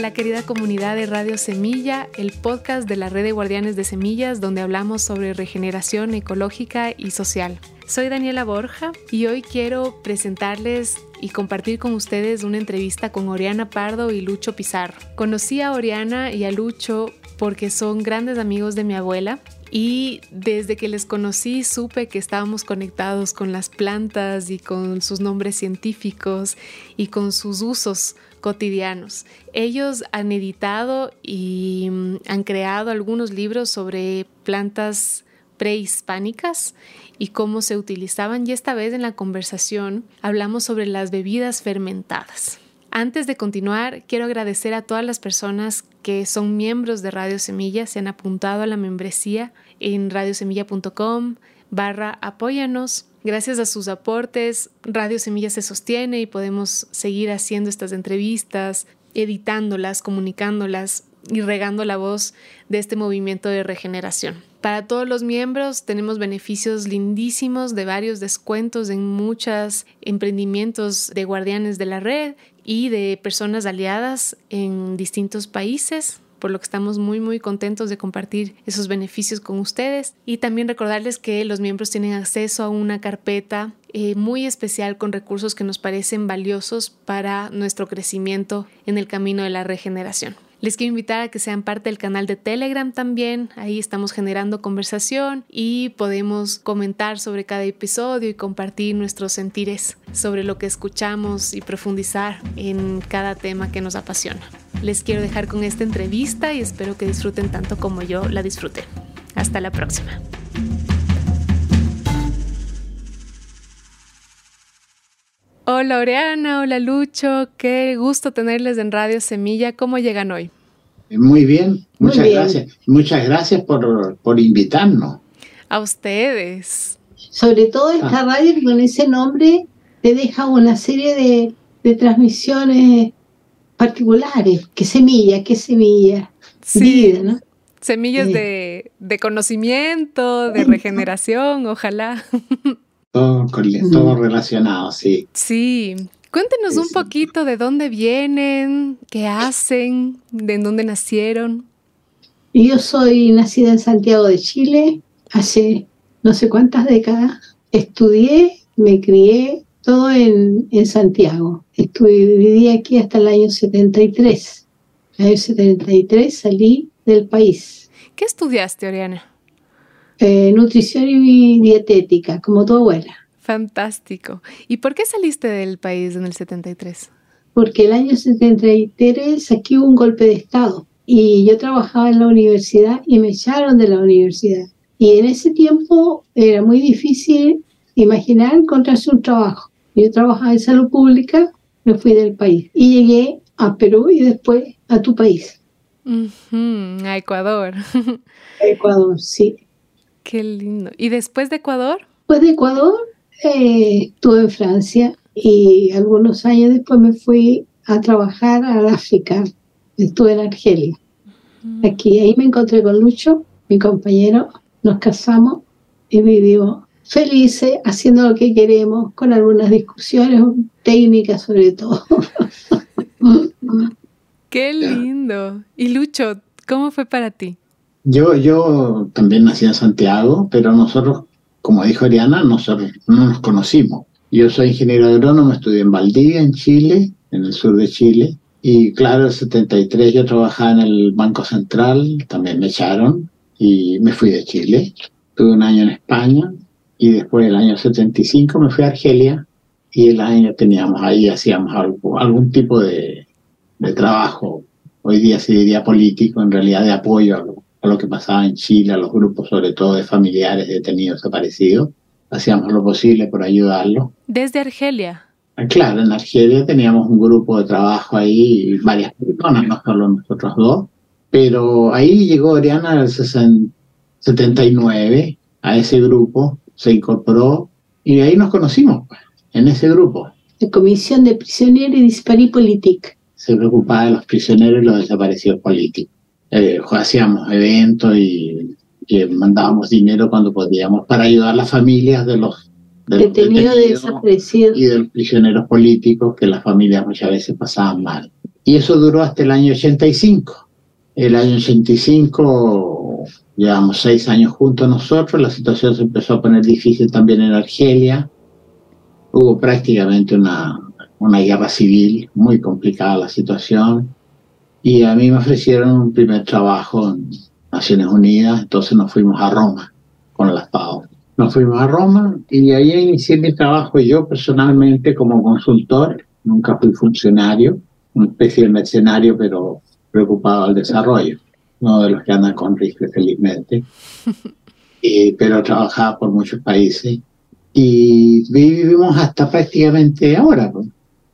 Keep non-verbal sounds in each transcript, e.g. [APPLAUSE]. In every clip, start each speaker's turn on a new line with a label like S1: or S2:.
S1: Hola querida comunidad de Radio Semilla, el podcast de la red de guardianes de semillas donde hablamos sobre regeneración ecológica y social. Soy Daniela Borja y hoy quiero presentarles y compartir con ustedes una entrevista con Oriana Pardo y Lucho Pizarro. Conocí a Oriana y a Lucho porque son grandes amigos de mi abuela y desde que les conocí supe que estábamos conectados con las plantas y con sus nombres científicos y con sus usos cotidianos. Ellos han editado y mm, han creado algunos libros sobre plantas prehispánicas y cómo se utilizaban y esta vez en la conversación hablamos sobre las bebidas fermentadas. Antes de continuar, quiero agradecer a todas las personas que son miembros de Radio Semilla, se han apuntado a la membresía en radiosemilla.com barra apóyanos. Gracias a sus aportes, Radio Semilla se sostiene y podemos seguir haciendo estas entrevistas, editándolas, comunicándolas y regando la voz de este movimiento de regeneración. Para todos los miembros tenemos beneficios lindísimos de varios descuentos en muchos emprendimientos de guardianes de la red y de personas aliadas en distintos países por lo que estamos muy muy contentos de compartir esos beneficios con ustedes y también recordarles que los miembros tienen acceso a una carpeta eh, muy especial con recursos que nos parecen valiosos para nuestro crecimiento en el camino de la regeneración. Les quiero invitar a que sean parte del canal de Telegram también. Ahí estamos generando conversación y podemos comentar sobre cada episodio y compartir nuestros sentires sobre lo que escuchamos y profundizar en cada tema que nos apasiona. Les quiero dejar con esta entrevista y espero que disfruten tanto como yo la disfruté. Hasta la próxima. Hola Oriana, hola Lucho, qué gusto tenerles en Radio Semilla. ¿Cómo llegan hoy?
S2: Muy bien, muchas gracias. Muchas gracias por, por, invitarnos.
S1: A ustedes.
S3: Sobre todo esta ah. radio con ese nombre te deja una serie de, de transmisiones particulares. ¿Qué semilla? ¿Qué semilla?
S1: Sí. ¿no? Semillas de, de, conocimiento, de regeneración, ojalá. [LAUGHS]
S2: Todo, todo relacionado, sí.
S1: Sí. Cuéntenos un poquito de dónde vienen, qué hacen, de dónde nacieron.
S3: Yo soy nacida en Santiago de Chile hace no sé cuántas décadas. Estudié, me crié, todo en, en Santiago. Estuve, viví aquí hasta el año 73. En el año 73 salí del país.
S1: ¿Qué estudiaste, Oriana?
S3: Eh, nutrición y dietética, como tu abuela.
S1: Fantástico. ¿Y por qué saliste del país en el 73?
S3: Porque el año 73 aquí hubo un golpe de Estado y yo trabajaba en la universidad y me echaron de la universidad. Y en ese tiempo era muy difícil imaginar encontrarse un trabajo. Yo trabajaba en salud pública, me fui del país y llegué a Perú y después a tu país.
S1: a Ecuador. [LAUGHS]
S3: Ecuador, sí.
S1: Qué lindo. ¿Y después de Ecuador?
S3: Después de Ecuador eh, estuve en Francia y algunos años después me fui a trabajar al África. Estuve en Argelia. Aquí, ahí me encontré con Lucho, mi compañero. Nos casamos y vivimos felices, haciendo lo que queremos, con algunas discusiones técnicas sobre todo. [LAUGHS]
S1: Qué lindo. Y Lucho, ¿cómo fue para ti?
S2: Yo, yo también nací en Santiago, pero nosotros, como dijo Ariana, nosotros no nos conocimos. Yo soy ingeniero agrónomo, estudié en Valdivia, en Chile, en el sur de Chile. Y claro, en el 73 yo trabajaba en el Banco Central, también me echaron y me fui de Chile. Tuve un año en España y después el año 75 me fui a Argelia y el año teníamos ahí, hacíamos algún tipo de, trabajo, hoy día se político, en realidad de apoyo a lo que pasaba en Chile, a los grupos sobre todo de familiares detenidos desaparecidos. Hacíamos lo posible por ayudarlos.
S1: ¿Desde Argelia?
S2: Ah, claro, en Argelia teníamos un grupo de trabajo ahí, varias personas, no solo nosotros dos, pero ahí llegó Oriana en el 79 a ese grupo, se incorporó y ahí nos conocimos, pues, en ese grupo.
S3: La Comisión de Prisioneros y Disparí
S2: Se preocupaba de los prisioneros y los desaparecidos políticos eh, hacíamos eventos y, mandábamos dinero cuando podíamos para ayudar a las familias de los,
S3: detenidos, desaparecidos
S2: y de los prisioneros políticos que las familias muchas veces pasaban mal. Y eso duró hasta el año 85. El año 85 llevamos seis años juntos nosotros, la situación se empezó a poner difícil también en Argelia. Hubo prácticamente una, una guerra civil, muy complicada la situación. Y a mí me ofrecieron un primer trabajo en Naciones Unidas, entonces nos fuimos a Roma con las FAO. Nos fuimos a Roma y ahí inicié mi trabajo yo personalmente como consultor, nunca fui funcionario, una especie de mercenario, pero preocupado al desarrollo, no de los que andan con rifle felizmente, y, [LAUGHS] pero trabajaba por muchos países. Y vivimos hasta prácticamente ahora.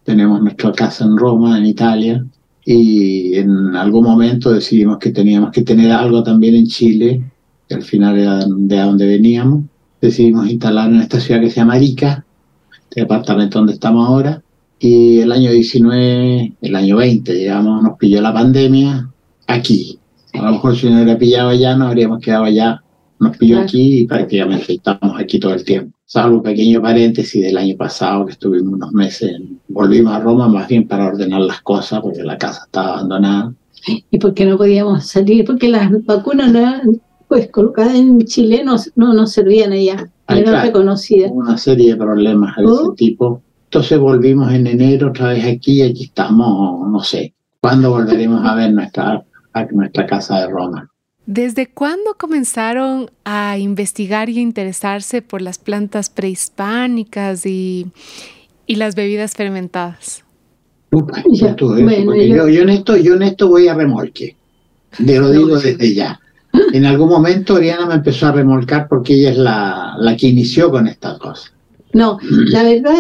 S2: Tenemos nuestra casa en Roma, en Italia, y en algún momento decidimos que teníamos que tener algo también en Chile, que al final era de donde veníamos. Decidimos instalar en esta ciudad que se llama Arica, este departamento donde estamos ahora, y el año 19, el año 20, digamos, nos pilló la pandemia aquí. A lo mejor si no hubiera pillado allá, nos habríamos quedado allá. Nos pilló aquí y prácticamente estamos aquí todo el tiempo. Salvo un pequeño paréntesis del año pasado que estuvimos unos meses, volvimos a Roma más bien para ordenar las cosas porque la casa estaba abandonada.
S3: ¿Y porque no podíamos salir? Porque las vacunas no pues colocadas en Chile no, no, servían allá, no eran reconocidas.
S2: Una serie de problemas de ese oh. tipo entonces volvimos en enero otra vez aquí y aquí estamos, no sé, ¿cuándo volveremos a ver nuestra, nuestra casa de Roma?
S1: ¿Desde cuándo comenzaron a investigar y interesarse por las plantas prehispánicas y, y las bebidas fermentadas?
S2: yo, yo, en esto, yo en esto voy a remolque. De lo digo desde ya. En algún momento Oriana me empezó a remolcar porque ella es la, la que inició con estas cosas.
S3: No, la verdad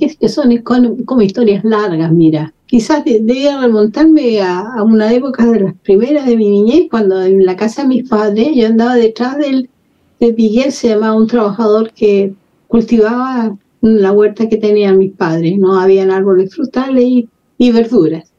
S3: es que son como historias largas, mira. Quizás debía remontarme a, una época de las primeras de mi niñez, cuando en la casa de mis padres yo andaba detrás del, de Miguel, se llamaba un trabajador que cultivaba la huerta que tenían mis padres, no habían árboles frutales y, y verduras.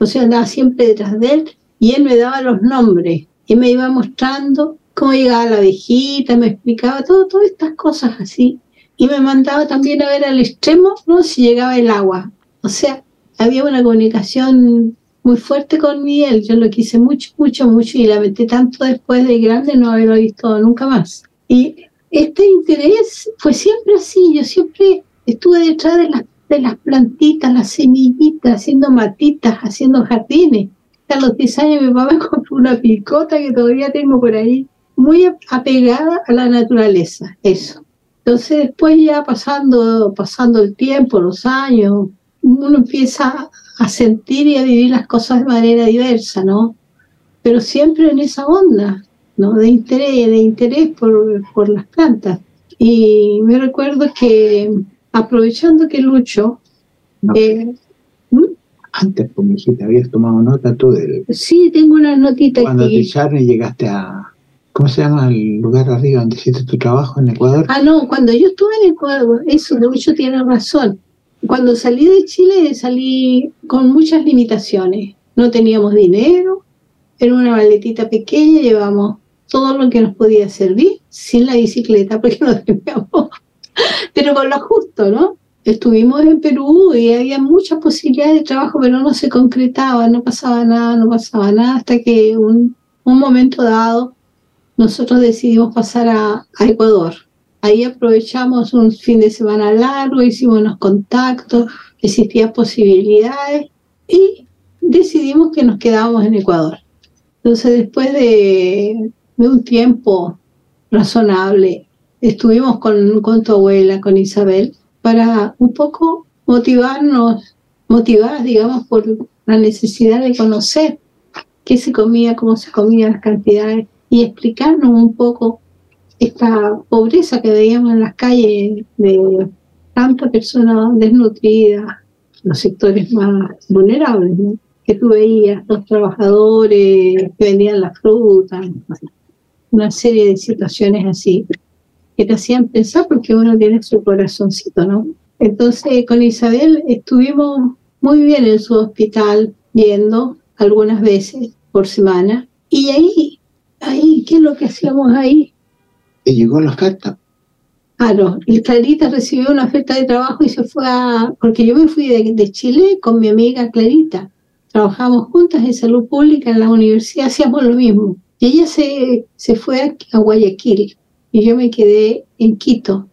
S3: O sea, andaba siempre detrás de él y él me daba los nombres y me iba mostrando cómo llegaba la viejita, me explicaba todo, todas estas cosas así y me mandaba también a ver al extremo, ¿no? Si llegaba el agua. O sea, había una comunicación muy fuerte con Miguel. Yo lo quise mucho, mucho, mucho y la metí tanto después de grande no haberlo visto nunca más. Y este interés fue siempre así. Yo siempre estuve detrás de las, de las plantitas, las semillitas, haciendo matitas, haciendo jardines. A los 10 años mi papá [LAUGHS] me compró una picota que todavía tengo por ahí, muy apegada a la naturaleza, eso. Entonces después ya pasando, pasando el tiempo, los años, uno empieza a sentir y a vivir las cosas de manera diversa, ¿no? Pero siempre en esa onda, ¿no? De interés, de interés por, por las plantas. Y me recuerdo que aprovechando que Lucho...
S2: Eh, ¿Mm? Antes, pues, habías tomado nota tú de...
S3: Sí, tengo una notita
S2: Cuando aquí. Te llegaste a, ¿Cómo se llama el lugar arriba donde hiciste tu trabajo en Ecuador?
S3: Ah, no, cuando yo estuve en Ecuador, eso, mucho tiene razón. Cuando salí de Chile salí con muchas limitaciones. No teníamos dinero, era una maletita pequeña, llevamos todo lo que nos podía servir, sin la bicicleta, [LAUGHS] porque no teníamos, pero con lo justo, ¿no? Estuvimos en Perú y había muchas posibilidades de trabajo, pero no se concretaba, no pasaba nada, no pasaba nada, hasta que un, un momento dado nosotros decidimos pasar a, Ecuador. Ahí aprovechamos un fin de semana largo, hicimos unos contactos, existían posibilidades y decidimos que nos quedábamos en Ecuador. Entonces, después de, un tiempo razonable, estuvimos con, con tu abuela, con Isabel, para un poco motivarnos, motivadas, digamos, por la necesidad de conocer qué se comía, cómo se comía, las cantidades y explicarnos un poco esta pobreza que veíamos en las calles de tantas personas desnutridas, los sectores más vulnerables, que tú veías, los trabajadores que vendían la fruta, una serie de situaciones así que te hacían pensar porque uno tiene su corazoncito, ¿no? Entonces con Isabel estuvimos muy bien en su hospital viendo algunas veces por semana y ahí ahí, ¿qué es lo que hacíamos ahí?
S2: Llegó la oferta.
S3: Claro, Clarita recibió una oferta de trabajo y se fue a, porque yo me fui de, Chile con mi amiga Clarita, trabajamos juntas en salud pública en la universidad, hacíamos lo mismo. Y ella se, se fue a Guayaquil y yo me quedé en Quito.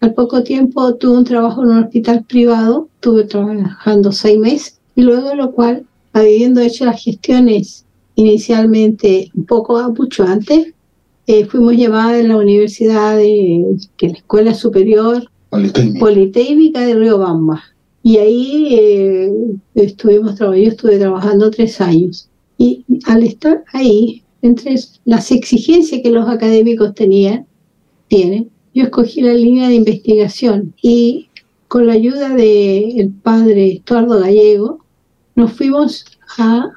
S3: Al poco tiempo tuve un trabajo en un hospital privado, estuve trabajando seis meses y luego de lo cual, habiendo hecho las gestiones inicialmente un poco mucho antes, eh, fuimos llamadas en la Universidad de que la Escuela Superior Politécnica, de Río Bamba. Y ahí eh, estuvimos yo estuve trabajando tres años. Y al estar ahí, entre las exigencias que los académicos tenían, tienen, yo escogí la línea de investigación y con la ayuda del padre Estuardo Gallego, nos fuimos a,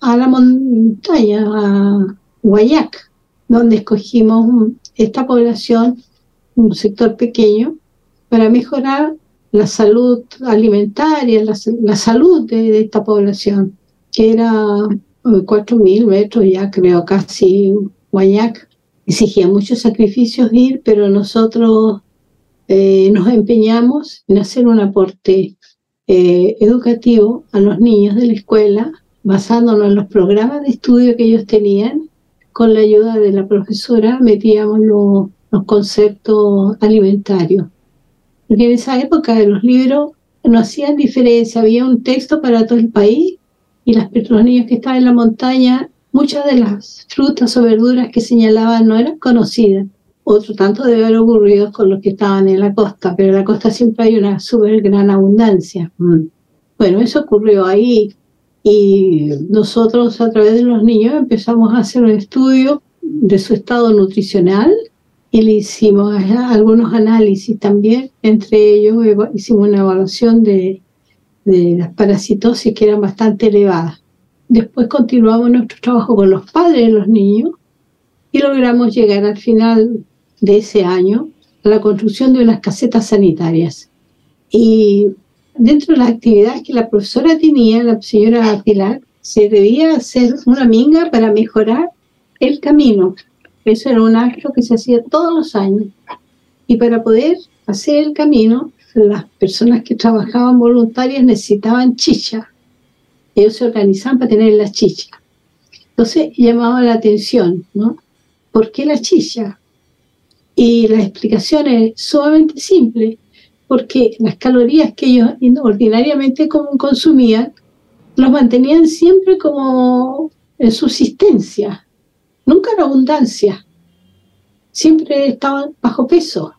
S3: a la montaña, a Guayac, donde escogimos esta población, un sector pequeño, para mejorar la salud alimentaria, la, salud de, esta población, que era 4.000 metros ya creo casi Guayac. Exigía muchos sacrificios ir, pero nosotros eh, nos empeñamos en hacer un aporte eh, educativo a los niños de la escuela, basándonos en los programas de estudio que ellos tenían. Con la ayuda de la profesora metíamos los conceptos alimentarios porque en esa época de los libros no hacían diferencia, había un texto para todo el país y las, los niños que estaban en la montaña, muchas de las frutas o verduras que señalaban no eran conocidas. Otro tanto debe haber ocurrido con los que estaban en la costa, pero en la costa siempre hay una súper gran abundancia. Mm. Bueno, eso ocurrió ahí y nosotros a través de los niños empezamos a hacer un estudio de su estado nutricional y le hicimos algunos análisis también, entre ellos hicimos una evaluación de, de las parasitosis que eran bastante elevadas. Después continuamos nuestro trabajo con los padres de los niños y logramos llegar al final de ese año a la construcción de unas casetas sanitarias. Y dentro de las actividades que la profesora tenía, la señora Pilar, se debía hacer una minga para mejorar el camino eso era un acto que se hacía todos los años. Y para poder hacer el camino, las personas que trabajaban voluntarias necesitaban chicha. Ellos se organizaban para tener la chicha. Entonces llamaba la atención, ¿no? ¿Por qué la chicha? Y la explicación es sumamente simple, porque las calorías que ellos ordinariamente consumían los mantenían siempre como en subsistencia, nunca en abundancia, siempre estaban bajo peso.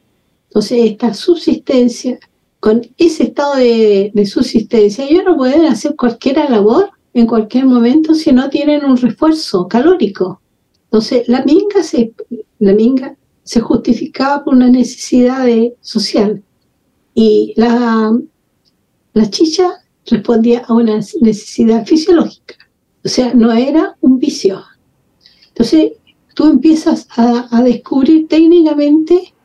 S3: Entonces, esta subsistencia, con ese estado de, subsistencia, ellos no pueden hacer cualquier labor en cualquier momento si no tienen un refuerzo calórico. Entonces, la minga se, la minga se justificaba por una necesidad social y la, la chicha respondía a una necesidad fisiológica. O sea, no era un vicio, entonces, tú empiezas a, descubrir técnicamente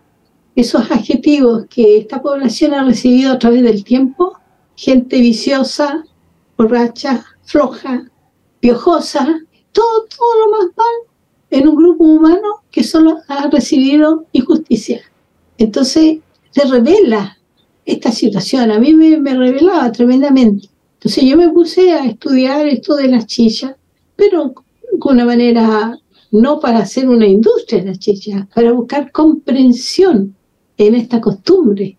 S3: esos adjetivos que esta población ha recibido a través del tiempo, gente viciosa, borracha, floja, piojosa, todo, todo lo más mal en un grupo humano que solo ha recibido injusticia. Entonces, se revela esta situación, a mí me, revelaba tremendamente. Entonces yo me puse a estudiar esto de las chillas, pero con una manera, no para hacer una industria de la chicha, para buscar comprensión en esta costumbre.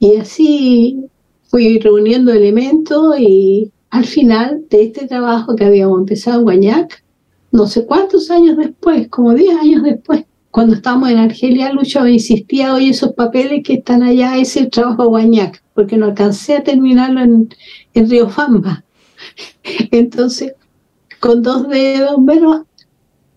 S3: Y así fui reuniendo elementos y al final de este trabajo que habíamos empezado en Guañac, no sé cuántos años después, como 10 años después, cuando estábamos en Argelia, Lucho insistía, oye, esos papeles que están allá, es el trabajo Guañac, porque no alcancé a terminarlo en, en Río Famba. [LAUGHS] Entonces, con dos dedos, bueno,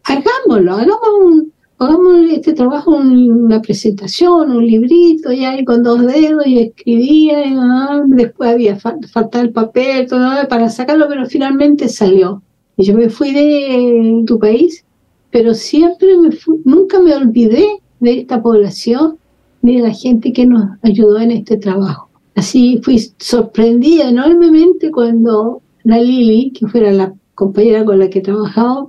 S3: hagámoslo, hagamos, hagamos este trabajo, una presentación, un librito, y ahí con dos dedos, y escribía, ah, después había faltado el papel, todo para sacarlo, pero finalmente salió. Y yo me fui de tu país, pero siempre me nunca me olvidé de esta población, ni de la gente que nos ayudó en este trabajo. Así fui sorprendida enormemente cuando la Lili, que fuera la compañera con la que trabajaba,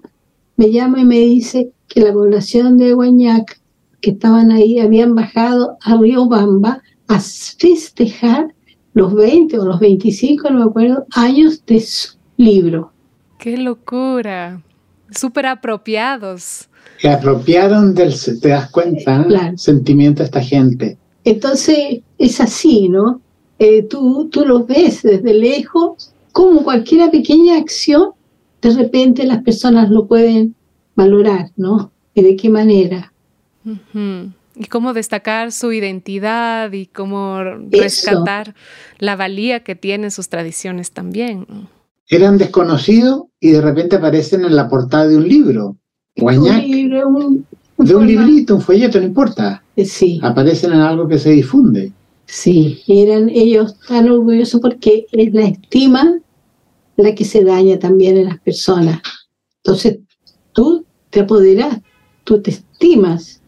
S3: me llama y me dice que la población de Guañac, que estaban ahí, habían bajado a Río Bamba a festejar los 20 o los 25, no me acuerdo, años de su libro.
S1: ¡Qué locura! Súper apropiados.
S2: Se apropiaron del, te das cuenta, sentimiento de esta gente.
S3: Entonces es así, ¿no? Eh, tú, tú los ves desde lejos, como cualquier pequeña acción, de repente las personas lo pueden valorar, ¿no? ¿Y de qué manera?
S1: Y cómo destacar su identidad y cómo rescatar la valía que tienen sus tradiciones también.
S2: Eran desconocidos y de repente aparecen en la portada de un libro.
S3: Un libro, un,
S2: de un librito, un folleto, no importa.
S3: Eh, sí.
S2: Aparecen en algo que se difunde.
S3: Sí, eran ellos tan orgullosos porque es la estima la que se daña también en las personas. Entonces, tú te apoderas, tú te estimas.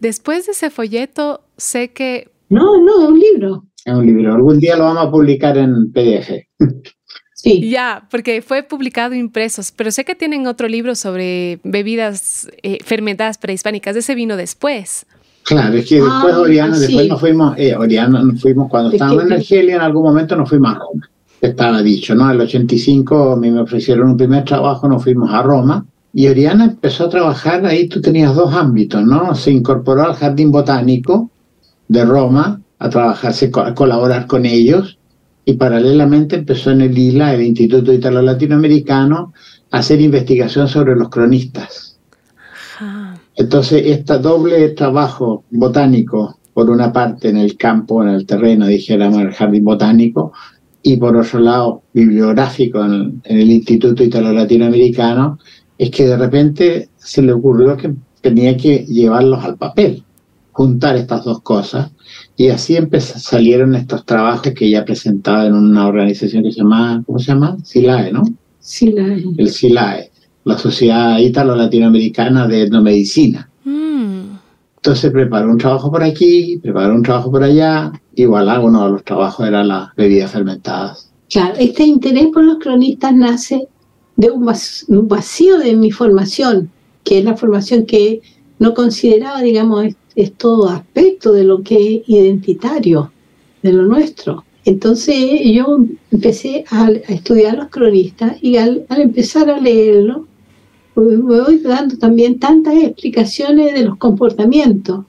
S1: Después de ese folleto, sé que...
S3: No, no, es un libro.
S2: Es un libro. Algún día lo vamos a publicar en PDF. [LAUGHS]
S3: Sí.
S1: Ya, porque fue publicado impresos, pero sé que tienen otro libro sobre bebidas eh, fermentadas prehispánicas. Ese vino después.
S2: Claro, es que después ah, Oriana, después nos fuimos, eh, Oriana, nos fuimos cuando estábamos en Argelia, en algún momento nos fuimos a Roma. Estaba dicho, ¿no? En el 85 a mí me ofrecieron un primer trabajo, nos fuimos a Roma. Y Oriana empezó a trabajar, ahí tú tenías dos ámbitos, ¿no? Se incorporó al Jardín Botánico de Roma a trabajarse, a colaborar con ellos y paralelamente empezó en el ILA, el Instituto Italo Latinoamericano, a hacer investigación sobre los cronistas. Entonces, este doble trabajo botánico, por una parte en el campo, en el terreno, dijéramos, en el jardín botánico, y por otro lado, bibliográfico en el, Instituto Italo Latinoamericano, es que de repente se le ocurrió que tenía que llevarlos al papel, juntar estas dos cosas y así salieron estos trabajos que ella presentaba en una organización que se llama, ¿cómo se llama? SILAE, ¿no?
S3: SILAE.
S2: El SILAE, la Sociedad Ítalo-Latinoamericana de Etnomedicina. Mm. Entonces preparó un trabajo por aquí, preparó un trabajo por allá, igual uno de los trabajos era las bebidas fermentadas.
S3: Claro, este interés por los cronistas nace de un vacío de mi formación, que es la formación que no consideraba, digamos, es todo aspecto de lo que es identitario, de lo nuestro. Entonces yo empecé a, estudiar los cronistas y al, empezar a leerlo, pues, me voy dando también tantas explicaciones de los comportamientos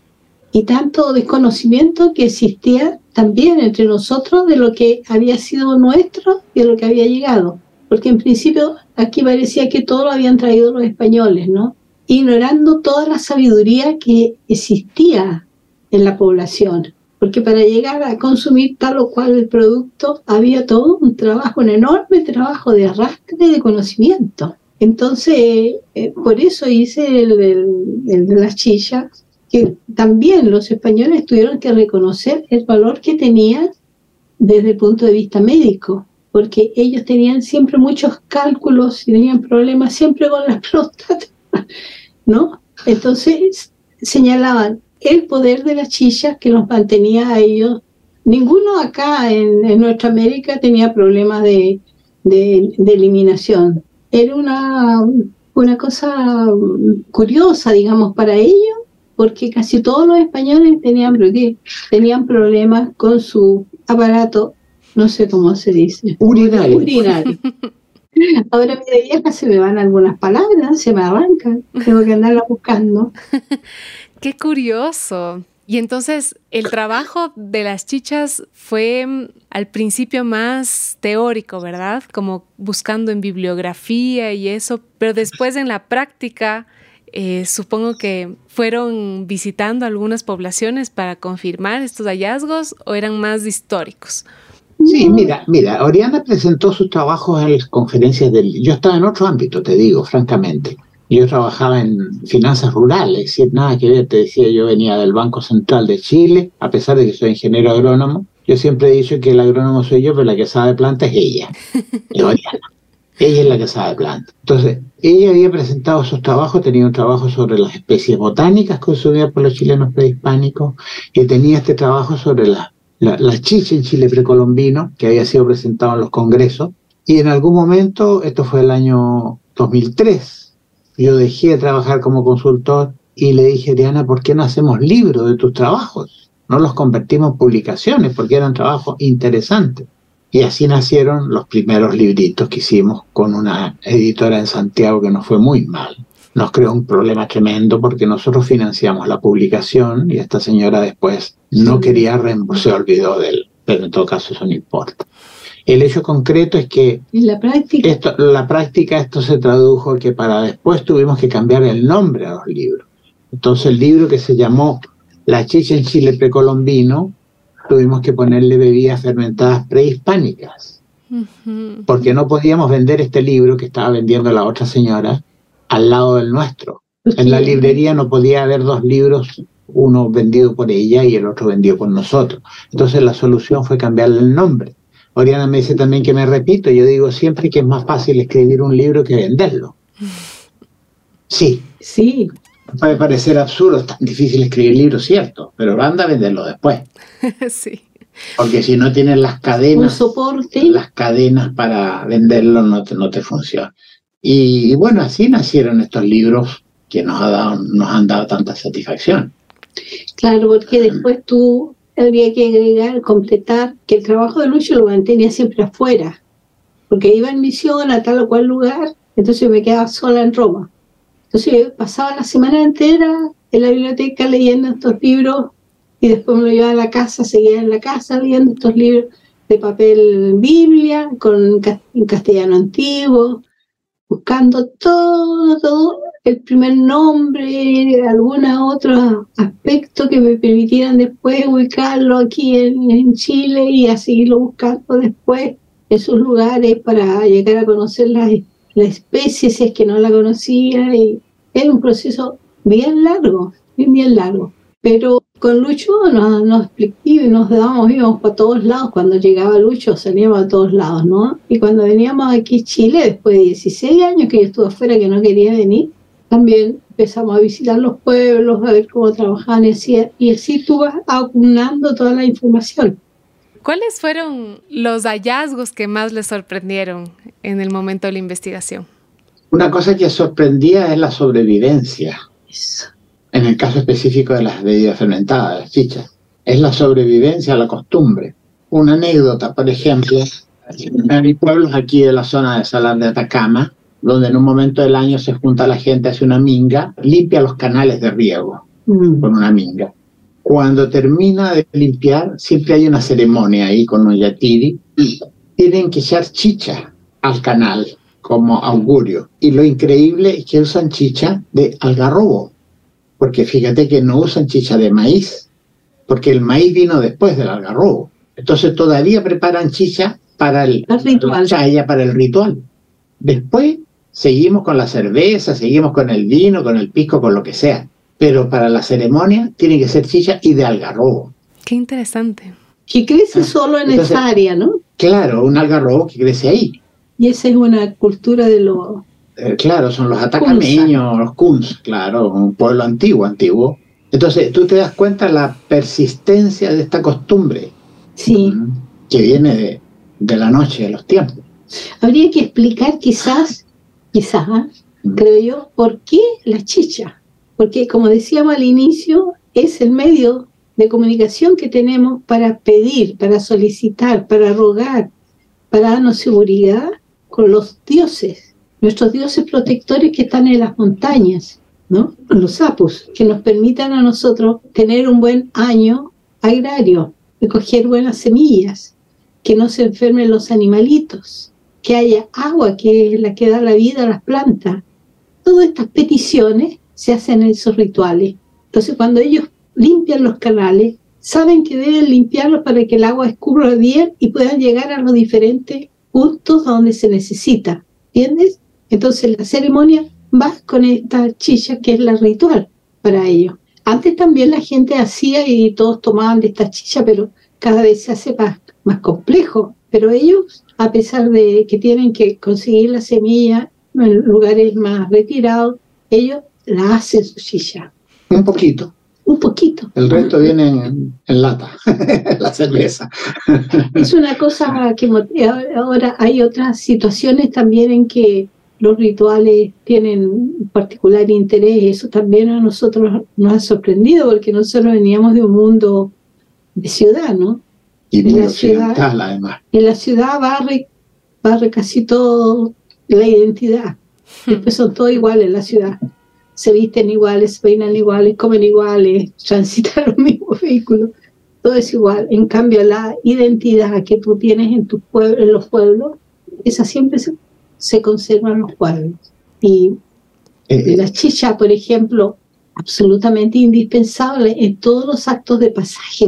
S3: y tanto desconocimiento que existía también entre nosotros de lo que había sido nuestro y de lo que había llegado. Porque en principio aquí parecía que todo lo habían traído los españoles, ¿no? Ignorando toda la sabiduría que existía en la población, porque para llegar a consumir tal o cual el producto había todo un trabajo, un enorme trabajo de arrastre de conocimiento. Entonces, eh, por eso hice el, de las chillas, que también los españoles tuvieron que reconocer el valor que tenían desde el punto de vista médico, porque ellos tenían siempre muchos cálculos y tenían problemas siempre con la [LAUGHS] próstata. ¿No? Entonces señalaban el poder de las chillas que los mantenía a ellos. Ninguno acá en, en nuestra América tenía problemas de, de, eliminación. Era una, una cosa curiosa, digamos, para ellos, porque casi todos los españoles tenían, tenían problemas con su aparato, no sé cómo se dice.
S2: Urinario.
S3: Urinario. [LAUGHS] Ahora mi vieja se me van algunas palabras, se me arrancan, tengo que andarla buscando. [LAUGHS]
S1: Qué curioso. Y entonces el trabajo de las chichas fue mm, al principio más teórico, ¿verdad? Como buscando en bibliografía y eso, pero después en la práctica eh, supongo que fueron visitando algunas poblaciones para confirmar estos hallazgos o eran más históricos.
S2: Sí, mira, mira, Oriana presentó sus trabajos en las conferencias del... Yo estaba en otro ámbito, te digo, francamente. Yo trabajaba en finanzas rurales, sin nada que ver, te decía, yo venía del Banco Central de Chile, a pesar de que soy ingeniero agrónomo. Yo siempre he dicho que el agrónomo soy yo, pero la que sabe planta es ella, [LAUGHS] es Oriana. Ella es la que sabe planta. Entonces, ella había presentado sus trabajos, tenía un trabajo sobre las especies botánicas consumidas por los chilenos prehispánicos y tenía este trabajo sobre las la, chicha en Chile precolombino, que había sido presentado en los congresos, y en algún momento, esto fue el año 2003, yo dejé de trabajar como consultor y le dije, Diana, ¿por qué no hacemos libros de tus trabajos? No los convertimos en publicaciones porque eran trabajos interesantes. Y así nacieron los primeros libritos que hicimos con una editora en Santiago que nos fue muy mal. Nos creó un problema tremendo porque nosotros financiamos la publicación y esta señora después no quería reembolsar, se olvidó de él, pero en todo caso eso no importa. El hecho concreto es que
S3: en la práctica
S2: esto, la práctica esto se tradujo que para después tuvimos que cambiar el nombre a los libros. Entonces el libro que se llamó La chicha en Chile precolombino, tuvimos que ponerle bebidas fermentadas prehispánicas. Porque no podíamos vender este libro que estaba vendiendo la otra señora al lado del nuestro. En la librería no podía haber dos libros, uno vendido por ella y el otro vendido por nosotros. Entonces la solución fue cambiarle el nombre. Oriana me dice también que me repito, yo digo siempre que es más fácil escribir un libro que venderlo. Sí.
S3: Sí.
S2: Puede parecer absurdo, es tan difícil escribir libros, cierto, pero anda a venderlo después. [LAUGHS]
S1: sí.
S2: Porque si no tienes las cadenas,
S3: un soporte.
S2: las cadenas para venderlo no te, no te funciona. Y, bueno, así nacieron estos libros que nos, ha dado, nos han dado tanta satisfacción.
S3: Claro, porque después tú habría que agregar, completar, que el trabajo de Lucho lo mantenía siempre afuera, porque iba en misión a tal o cual lugar, entonces me quedaba sola en Roma. Entonces pasaba la semana entera en la biblioteca leyendo estos libros y después me lo llevaba a la casa, seguía en la casa leyendo estos libros de papel Biblia, con en castellano antiguo, buscando todo, todo, el primer nombre, algún otro aspecto que me permitieran después ubicarlo aquí en, Chile y a seguirlo buscando después en sus lugares para llegar a conocer la, la especie si es que no la conocía y era un proceso bien largo, bien, bien largo. Pero con Lucho nos, nos y nos dábamos, íbamos para todos lados. Cuando llegaba Lucho salíamos a todos lados, ¿no? Y cuando veníamos aquí a Chile, después de 16 años que yo estuve afuera, que no quería venir, también empezamos a visitar los pueblos, a ver cómo trabajaban y así, y así tú vas acumulando toda la información.
S1: ¿Cuáles fueron los hallazgos que más les sorprendieron en el momento de la investigación?
S2: Una cosa que sorprendía es la sobrevivencia. En el caso específico de las bebidas fermentadas, las chichas. Es la sobrevivencia a la costumbre. Una anécdota, por ejemplo, en pueblos aquí de la zona de Salar de Atacama, donde en un momento del año se junta la gente, hace una minga, limpia los canales de riego mm. con una minga. Cuando termina de limpiar, siempre hay una ceremonia ahí con un yatiri y tienen que echar chicha al canal como augurio. Y lo increíble es que usan chicha de algarrobo, porque fíjate que no usan chicha de maíz, porque el maíz vino después del algarrobo. Entonces todavía preparan chicha para el,
S3: el ritual.
S2: para el ritual. Después seguimos con la cerveza, seguimos con el vino, con el pisco, con lo que sea. Pero para la ceremonia tiene que ser chicha y de algarrobo.
S1: Qué interesante.
S3: Que crece ah, solo en esa área, ¿no?
S2: Claro, un algarrobo que crece ahí.
S3: Y esa es una cultura de los...
S2: Eh, claro, son los atacameños, los kuns, claro, un pueblo antiguo, antiguo. Entonces, tú te das cuenta la persistencia de esta costumbre.
S3: Sí.
S2: Que viene de, de la noche, de los tiempos.
S3: Habría que explicar quizás quizás, creo yo, ¿por qué la chicha? Porque como decíamos al inicio, es el medio de comunicación que tenemos para pedir, para solicitar, para rogar, para darnos seguridad con los dioses, nuestros dioses protectores que están en las montañas. Los sapos, que nos permitan a nosotros tener un buen año agrario, recoger buenas semillas, que no se enfermen los animalitos, que haya agua, que es la que da la vida a las plantas. Todas estas peticiones se hacen en esos rituales. Entonces, cuando ellos limpian los canales, saben que deben limpiarlos para que el agua escurra bien y puedan llegar a los diferentes puntos donde se necesita. ¿Entiendes? Entonces, la ceremonia va con esta chicha que es la ritual para ellos. Antes también la gente hacía y todos tomaban de esta chicha, pero cada vez se hace más, más complejo. Pero ellos a pesar de que tienen que conseguir la semilla en lugares más retirados, ellos la hacen su chicha.
S2: Un poquito.
S3: Un poquito.
S2: El resto viene en, lata, [LAUGHS] la cerveza.
S3: es una cosa que ahora hay otras situaciones también en que los rituales tienen particular interés. Eso también a nosotros nos ha sorprendido porque nosotros veníamos de un mundo de ciudad, ¿no?
S2: Y muy occidental, además.
S3: En la ciudad barre, barre casi todo la identidad. Hmm. Después son todos iguales en la ciudad. Se visten iguales, se peinan iguales, comen iguales, [LAUGHS] transitan los mismos vehículos. Todo es igual. En cambio, la identidad que tú tienes en, tu pueblo, en los pueblos, esa siempre se, se conserva en los pueblos. Y eh, eh. la chicha, por ejemplo, absolutamente indispensable en todos los actos de pasaje,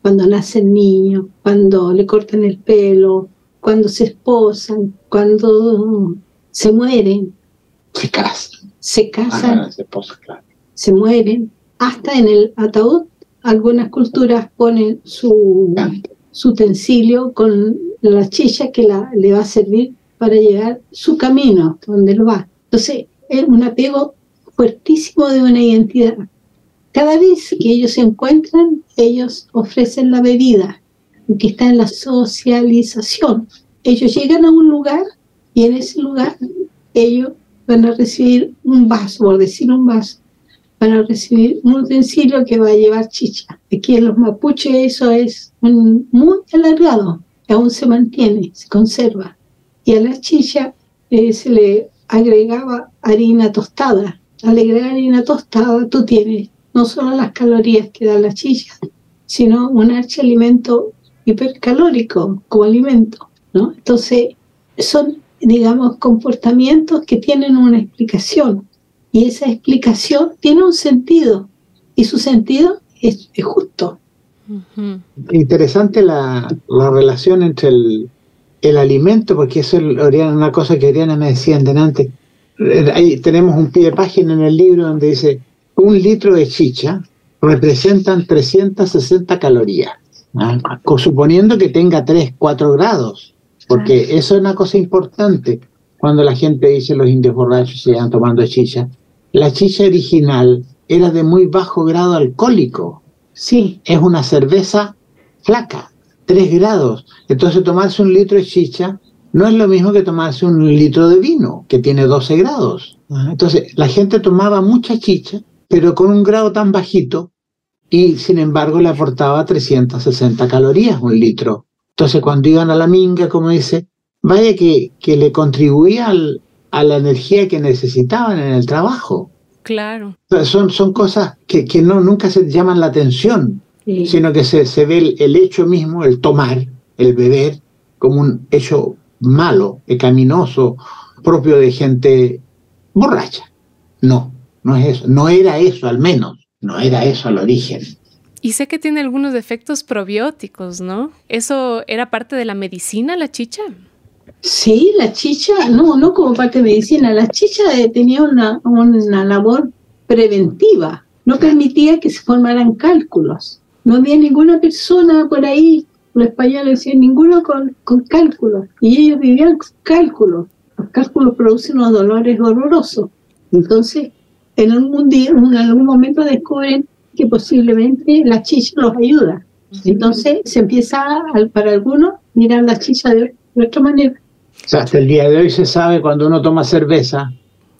S3: cuando nacen niños, cuando le cortan el pelo, cuando se esposan, cuando se mueren.
S2: Se casan.
S3: Se casan. Ah, se, se mueren. Hasta en el ataúd, algunas culturas ponen su, su utensilio con la chicha que la, le va a servir para llegar su camino, donde lo va. Entonces, es un apego fuertísimo de una identidad. Cada vez que ellos se encuentran, ellos ofrecen la bebida, que está en la socialización. Ellos llegan a un lugar y en ese lugar ellos van a recibir un vaso, por decir un vaso, van a recibir un utensilio que va a llevar chicha. Aquí en los mapuches eso es muy alargado, aún se mantiene, se conserva. Y a la chicha eh, se le agregaba harina tostada. Al agregar harina tostada, tú tienes no solo las calorías que da la chicha, sino un alimento hipercalórico como alimento, ¿no? Entonces, son, digamos, comportamientos que tienen una explicación y esa explicación tiene un sentido y su sentido es, justo.
S2: Interesante la, la relación entre el, el alimento, porque eso es una cosa que Oriana me decía antes. Eh, ahí tenemos un pie de página en el libro donde dice, un litro de chicha representan 360 calorías, ¿ah? suponiendo que tenga 3, 4 grados, porque eso es una cosa importante cuando la gente dice los indios borrachos se iban tomando chicha. La chicha original era de muy bajo grado alcohólico. Sí, es una cerveza flaca. 3 grados. Entonces tomarse un litro de chicha no es lo mismo que tomarse un litro de vino, que tiene 12 grados. Entonces la gente tomaba mucha chicha, pero con un grado tan bajito, y sin embargo le aportaba 360 calorías un litro. Entonces cuando iban a la minga, como dice, vaya que, que le contribuía a la energía que necesitaban en el trabajo.
S1: Claro.
S2: Son, son cosas que, que no, nunca se llaman la atención sino que se, se ve el, hecho mismo, el tomar, el beber, como un hecho malo, pecaminoso, propio de gente borracha. No, no es eso, no era eso al menos, no era eso al origen.
S1: Y sé que tiene algunos efectos probióticos, ¿no? ¿Eso era parte de la medicina, la chicha?
S3: Sí, la chicha, no, no como parte de medicina, la chicha tenía una, una labor preventiva, no permitía que se formaran cálculos. No había ninguna persona por ahí, los españoles decían, ninguno con, con cálculos. Y ellos vivían cálculos. Los cálculos producen unos dolores horrorosos. Entonces, en algún, día, en algún momento descubren que posiblemente la chicha los ayuda. Entonces se empieza, para algunos, mirar la chicha de, otra manera.
S2: O sea, hasta el día de hoy se sabe cuando uno toma cerveza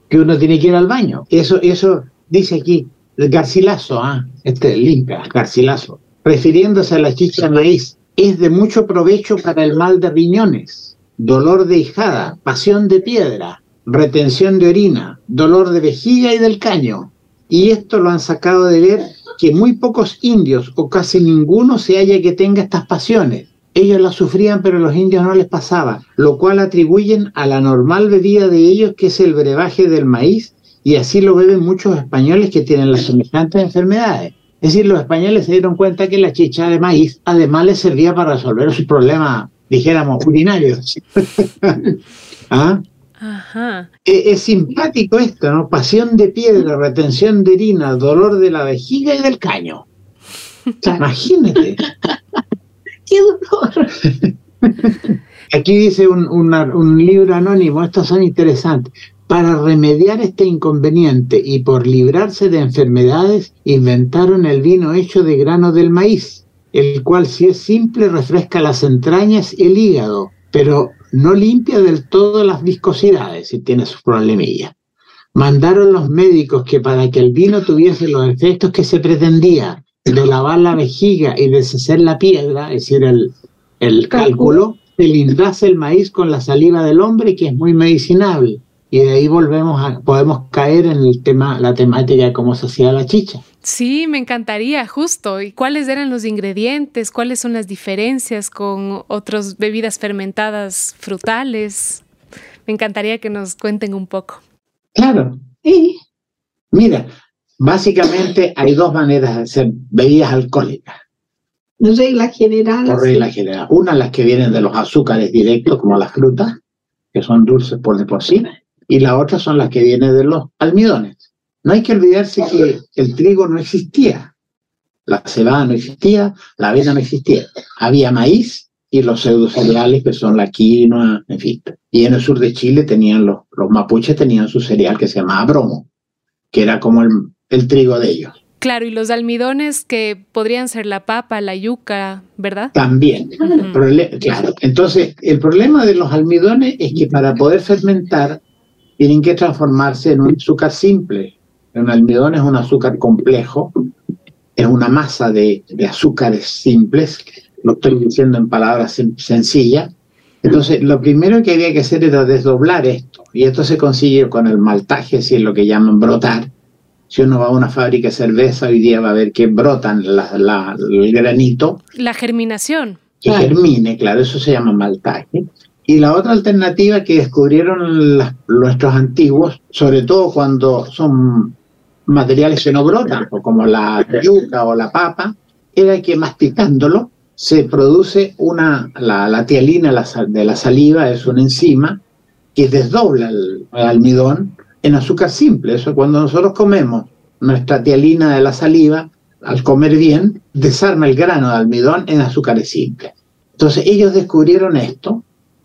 S2: que uno tiene que ir al baño. Eso, eso dice aquí, garcilaso, ah, este limpia, garcilaso, refiriéndose a la chicha maíz, es de mucho provecho para el mal de riñones, dolor de hijada, pasión de piedra, retención de orina, dolor de vejiga y del caño. Y esto lo han sacado de ver que muy pocos indios o casi ninguno se halla que tenga estas pasiones. Ellos las sufrían, pero los indios no les pasaba, lo cual atribuyen a la normal bebida de ellos, que es el brebaje del maíz, y así lo beben muchos españoles que tienen las semejantes enfermedades. Es decir, los españoles se dieron cuenta que la chicha de maíz además les servía para resolver sus problemas, dijéramos, urinarios. [LAUGHS] ¿Ah? Ajá. E-, es, simpático esto, ¿no? Pasión de piedra, retención de orina, dolor de la vejiga y del caño. [LAUGHS] Imagínate. [LAUGHS]
S3: ¡Qué dolor!
S2: Aquí dice un, un libro anónimo, estos son interesantes. Para remediar este inconveniente y por librarse de enfermedades, inventaron el vino hecho de grano del maíz, el cual si es simple refresca las entrañas y el hígado, pero no limpia del todo las viscosidades y tiene sus problemillas. Mandaron los médicos que para que el vino tuviese los efectos que se pretendía, de lavar la vejiga y deshacer la piedra, es decir, el, el cálculo, cilindrase el maíz con la saliva del hombre, que es muy medicinable. Y de ahí volvemos a, podemos caer en el tema, la temática de cómo se hacía la chicha.
S1: Sí, me encantaría, justo. ¿Y cuáles eran los ingredientes? ¿Cuáles son las diferencias con otras bebidas fermentadas frutales? Me encantaría que nos cuenten un poco.
S2: Claro. Y mira, básicamente hay dos maneras de hacer bebidas alcohólicas.
S3: Regla general.
S2: Por regla general. Una, las que vienen de los azúcares directos, como las frutas, que son dulces por de por sí y la otra son las que vienen de los almidones. No hay que olvidarse que el trigo no existía, la cebada no existía, la avena no existía. Había maíz y los pseudo cereales que son la quinoa, en fin. Y en el sur de Chile tenían los, los mapuches tenían su cereal que se llamaba bromo, que era como el, el trigo de ellos.
S1: Claro, y los almidones que podrían ser la papa, la yuca, ¿verdad?
S2: También. Claro. Entonces, el problema de los almidones es que para poder fermentar tienen que transformarse en un azúcar simple. Un almidón es un azúcar complejo, es una masa de, de azúcares simples, lo estoy diciendo en palabras sencillas. Entonces, lo primero que había que hacer era desdoblar esto, y esto se consigue con el maltaje, si es lo que llaman brotar. Si uno va a una fábrica de cerveza, hoy día va a ver que brotan la, el granito.
S1: La germinación.
S2: Que germine, claro, eso se llama maltaje. Y la otra alternativa que descubrieron nuestros antiguos, sobre todo cuando son materiales que no brotan, como la yuca o la papa, era que masticándolo se produce una, la, la tialina de la saliva, es una enzima que desdobla el, el almidón en azúcar simple. Eso cuando nosotros comemos nuestra tialina de la saliva, al comer bien, desarma el grano de almidón en azúcares simples. Entonces ellos descubrieron esto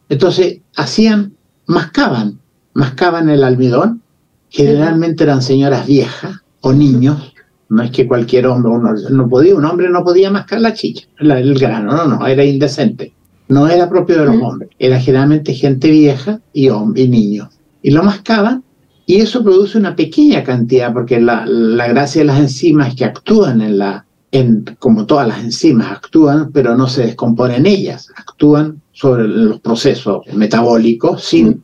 S2: entonces hacían, mascaban, mascaban el almidón, generalmente eran señoras viejas o niños, no es que cualquier hombre, uno, no podía, un hombre no podía mascar la chicha, el grano, no, no, era indecente, no era propio de los hombres, era generalmente gente vieja y, y niños, y lo mascaban y eso produce una pequeña cantidad, porque la, la gracia de las enzimas que actúan en la, en, como todas las enzimas actúan, pero no se descomponen ellas, actúan sobre los procesos metabólicos sin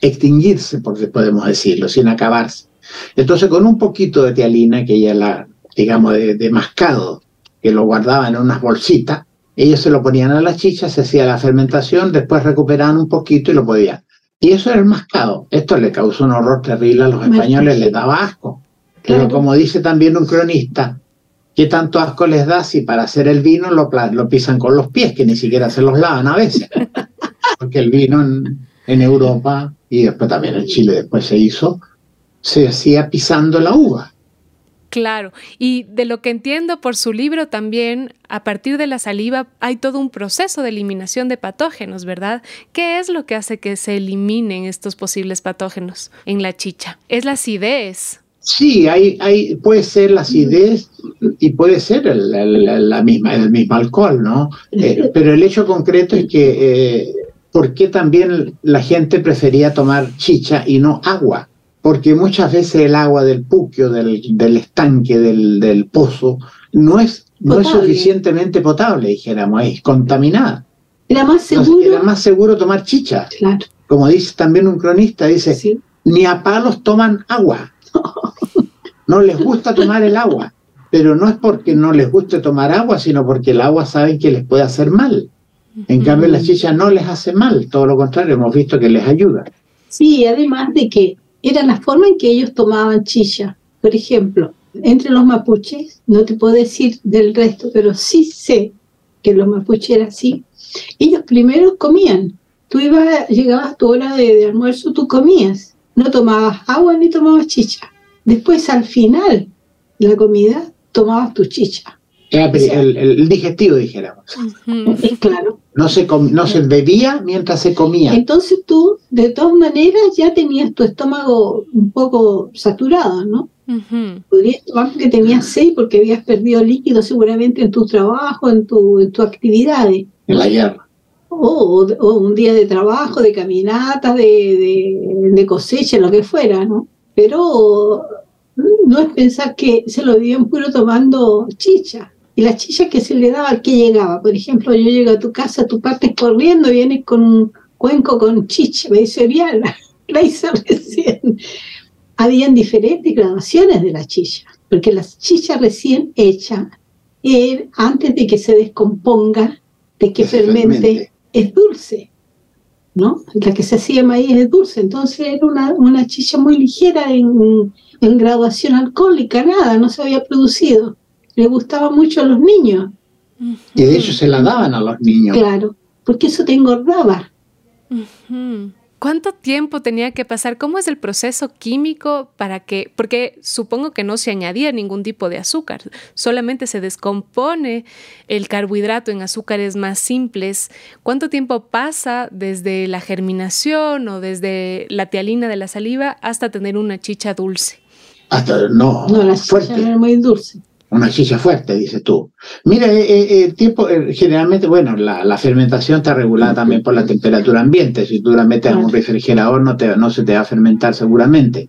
S2: extinguirse, porque podemos decirlo, sin acabarse. Entonces, con un poquito de tialina, que ella la, digamos, de, mascado, que lo guardaban en unas bolsitas, ellos se lo ponían a la chicha, se hacía la fermentación, después recuperaban un poquito y lo podían. Y eso era el mascado. Esto le causó un horror terrible a los españoles, les daba asco. Pero como dice también un cronista, ¿Qué tanto asco les da si para hacer el vino lo, lo pisan con los pies, que ni siquiera se los lavan a veces? [LAUGHS] Porque el vino en, en Europa y después también en Chile después se hizo, se hacía pisando la uva.
S1: Claro, y de lo que entiendo por su libro también, a partir de la saliva hay todo un proceso de eliminación de patógenos, ¿verdad? ¿Qué es lo que hace que se eliminen estos posibles patógenos en la chicha? Es la acidez,
S2: Sí, hay, hay, puede ser la acidez y puede ser el, la misma, el mismo alcohol, ¿no? Eh, pero el hecho concreto es que, eh, ¿por qué también la gente prefería tomar chicha y no agua? Porque muchas veces el agua del puquio, del, del estanque, del, del, pozo, no es, no es suficientemente potable, dijéramos, es contaminada.
S3: Era más seguro.
S2: era más seguro tomar chicha.
S3: Claro.
S2: Como dice también un cronista, dice, ni a palos toman agua [LAUGHS] no les gusta tomar el agua, pero no es porque no les guste tomar agua, sino porque el agua saben que les puede hacer mal. En cambio, la chicha no les hace mal, todo lo contrario, hemos visto que les ayuda.
S3: Sí, además de que era la forma en que ellos tomaban chicha. Por ejemplo, entre los mapuches, no te puedo decir del resto, pero sí sé que los mapuches eran así. Ellos primero comían. Tú ibas, llegabas a tu hora de, de almuerzo, tú comías. No tomabas agua ni tomabas chicha. Después, al final de la comida, tomabas tu chicha.
S2: el, digestivo, dijéramos.
S3: Claro.
S2: No se, no se bebía mientras se comía.
S3: Entonces tú, de todas maneras, ya tenías tu estómago un poco saturado, ¿no? Podrías tomar porque tenías sed, porque habías perdido líquido seguramente en tu trabajo, en tu, en tu actividades.
S2: En la guerra.
S3: O, un día de trabajo, de caminata, de, de, de cosecha, lo que fuera, ¿no? pero no es pensar que se lo vivían puro tomando chicha. Y la chicha que se le daba al que llegaba. Por ejemplo, yo llego a tu casa, tú partes corriendo, vienes con un cuenco con chicha. Me dice, Oriana, la hice recién. Habían diferentes graduaciones de la chicha, porque la chicha recién hecha, eh, antes de que se descomponga, de que fermente, es dulce. ¿no? La que se hacía maíz es dulce, entonces era una, una chicha muy ligera en, en, graduación alcohólica, nada, no se había producido. Le gustaba mucho a los niños.
S2: Y de hecho se la daban a los niños.
S3: Claro, porque eso te engordaba.
S1: ¿Cuánto tiempo tenía que pasar? ¿Cómo es el proceso químico para que, porque supongo que no se añadía ningún tipo de azúcar, solamente se descompone el carbohidrato en azúcares más simples. ¿Cuánto tiempo pasa desde la germinación o desde la tialina de la saliva hasta tener una chicha dulce?
S2: Hasta, no,
S3: no la chicha no muy dulce
S2: una chicha fuerte, dices tú. Mira, eh, eh, el tiempo, eh, generalmente, bueno, la, fermentación está regulada también por la temperatura ambiente. Si tú la metes en un refrigerador, no, te, no se te va a fermentar seguramente.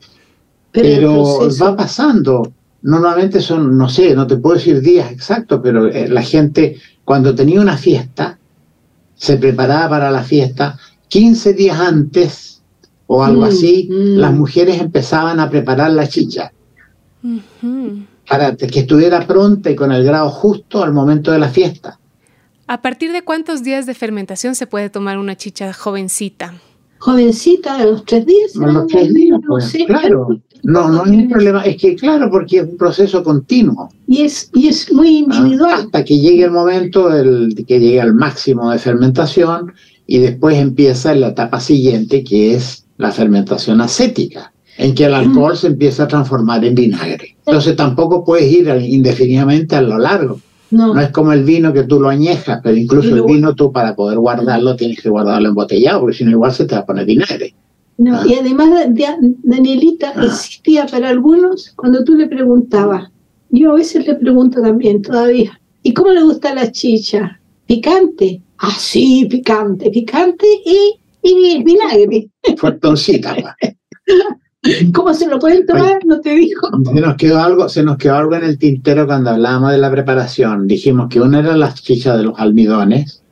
S2: Pero, va pasando. Normalmente son, no sé, no te puedo decir días exactos, pero la gente, cuando tenía una fiesta, se preparaba para la fiesta, 15 días antes o algo mm, así, mm. las mujeres empezaban a preparar la chicha para que estuviera pronta y con el grado justo al momento de la fiesta.
S1: ¿A partir de cuántos días de fermentación se puede tomar una chicha jovencita?
S3: Jovencita, de los tres días.
S2: A los tres días, pues, claro. No, no un problema, es que claro, porque es un proceso continuo.
S3: Y es, y es muy individual.
S2: hasta que llegue el momento el, que llegue al máximo de fermentación y después empieza la etapa siguiente que es la fermentación acética en que el alcohol se empieza a transformar en vinagre. Entonces tampoco puedes ir indefinidamente a lo largo. No. es como el vino que tú lo añejas, pero incluso el vino tú para poder guardarlo tienes que guardarlo embotellado, porque si no igual se te va a poner vinagre.
S3: No, ah. y además, Danielita, ah. existía para algunos cuando tú le preguntabas, yo a veces le pregunto también todavía, ¿y cómo le gusta la chicha? ¿Picante? Ah, sí, picante, picante y, y vinagre.
S2: Fuertoncita. [LAUGHS]
S3: ¿Cómo se lo pueden tomar? No te dijo.
S2: Se nos quedó algo, se nos quedó algo en el tintero cuando hablábamos de la preparación. Dijimos que una era las chichas de los almidones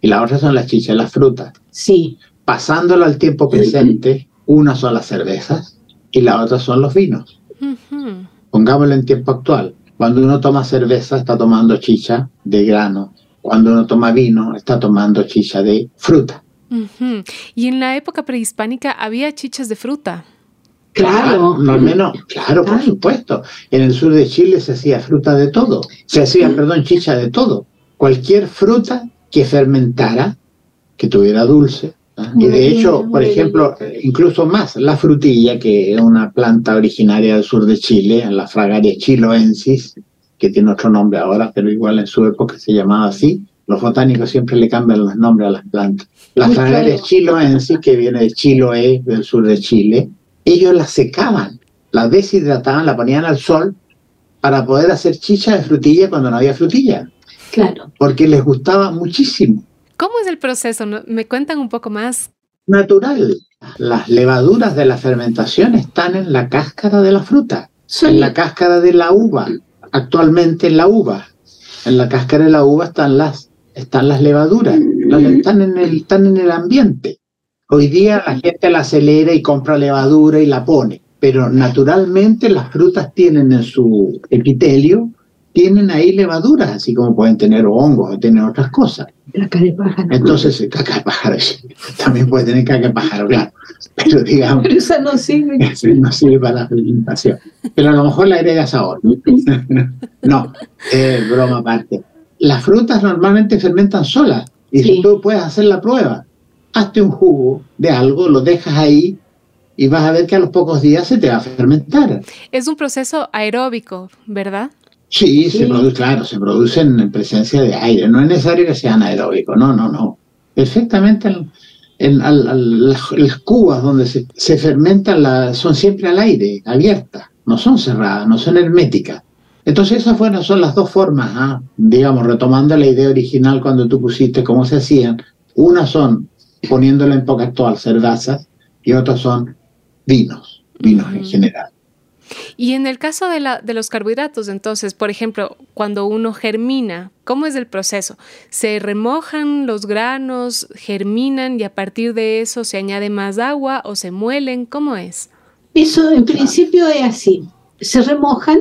S2: y la otra son las chichas de las frutas.
S3: Sí.
S2: Pasándolo al tiempo presente, una son las cervezas y la otra son los vinos. Pongámoslo en tiempo actual. Cuando uno toma cerveza, está tomando chicha de grano. Cuando uno toma vino, está tomando chicha de fruta.
S1: Y en la época prehispánica había chichas de fruta.
S2: Claro. No, al menos, claro, por supuesto. En el sur de Chile se hacía fruta de todo. Se hacía, perdón, chicha de todo. Cualquier fruta que fermentara, que tuviera dulce. ¿ah? Y de hecho, por ejemplo, incluso más, la frutilla, que es una planta originaria del sur de Chile, la fragaria chiloensis, que tiene otro nombre ahora, pero igual en su época se llamaba así. Los botánicos siempre le cambian los nombres a las plantas. La fragaria chiloensis, que viene de Chiloé, del sur de Chile, ellos la secaban, la deshidrataban, la ponían al sol para poder hacer chicha de frutilla cuando no había frutilla.
S3: Claro.
S2: Porque les gustaba muchísimo.
S1: ¿Cómo es el proceso? ¿Me cuentan un poco más?
S2: Natural. Las levaduras de la fermentación están en la cáscara de la fruta, en la cáscara de la uva, actualmente en la uva. En la cáscara de la uva están las, están las levaduras, están, en el, están en el ambiente. Hoy día la gente la acelera y compra levadura y la pone, pero naturalmente las frutas tienen en su epitelio, tienen ahí levaduras, así como pueden tener hongos o tener otras cosas.
S3: Caca de pájaro.
S2: Entonces, caca de pájaro, [LAUGHS] también puede tener caca de pájaro, claro. Pero digamos.
S3: Pero esa no sirve. [LAUGHS]
S2: No sirve para la fermentación. Pero a lo mejor le agregas sabor. [LAUGHS] no, broma aparte. Las frutas normalmente fermentan solas. Y si tú puedes hacer la prueba hazte un jugo de algo, lo dejas ahí y vas a ver que a los pocos días se te va a fermentar.
S1: Es un proceso aeróbico, ¿verdad?
S2: Sí, se produce, claro, se producen en presencia de aire. No es necesario que sean aeróbicos, no, no, no. Perfectamente en, las, cubas donde se, fermentan son siempre al aire, abiertas, no son cerradas, no son herméticas. Entonces esas fueron, son las dos formas, ¿ah? digamos, retomando la idea original cuando tú pusiste cómo se hacían. Una son poniéndolo en poca actual, cervezas, y otros son vinos, vinos en general.
S1: Y en el caso de, la, de, los carbohidratos, entonces, por ejemplo, cuando uno germina, ¿cómo es el proceso? ¿Se remojan los granos, germinan y a partir de eso se añade más agua o se muelen? ¿Cómo es?
S3: Eso en principio es así. Se remojan,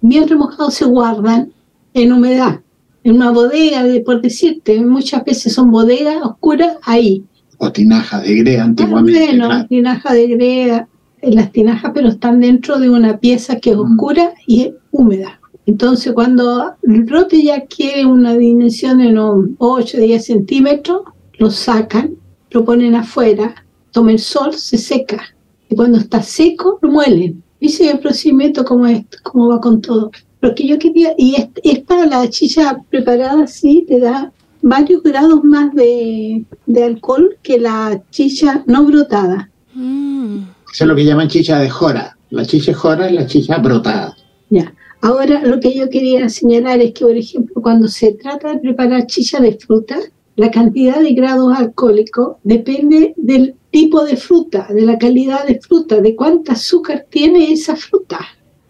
S3: bien remojados se guardan en humedad, en una bodega, por decirte, muchas veces son bodegas oscuras ahí.
S2: O tinajas de greda antiguamente.
S3: Bueno, tinajas de greda, las tinajas, pero están dentro de una pieza que es mm. oscura y es húmeda. Entonces, cuando el brote ya quiere una dimensión de unos 8 o 10 centímetros, lo sacan, lo ponen afuera, toma el sol, se seca. Y cuando está seco, lo muelen. Dice el procedimiento como esto, cómo va con todo. Lo que yo quería, y es, para la chicha preparada así, te da varios grados más de, alcohol que la chicha no brotada.
S2: Mm. Eso es lo que llaman chicha de jora. La chicha de jora es la chicha brotada.
S3: Ya. Ahora lo que yo quería señalar es que, por ejemplo, cuando se trata de preparar chicha de fruta, la cantidad de grados alcohólicos depende del tipo de fruta, de la calidad de fruta, de cuánta azúcar tiene esa fruta.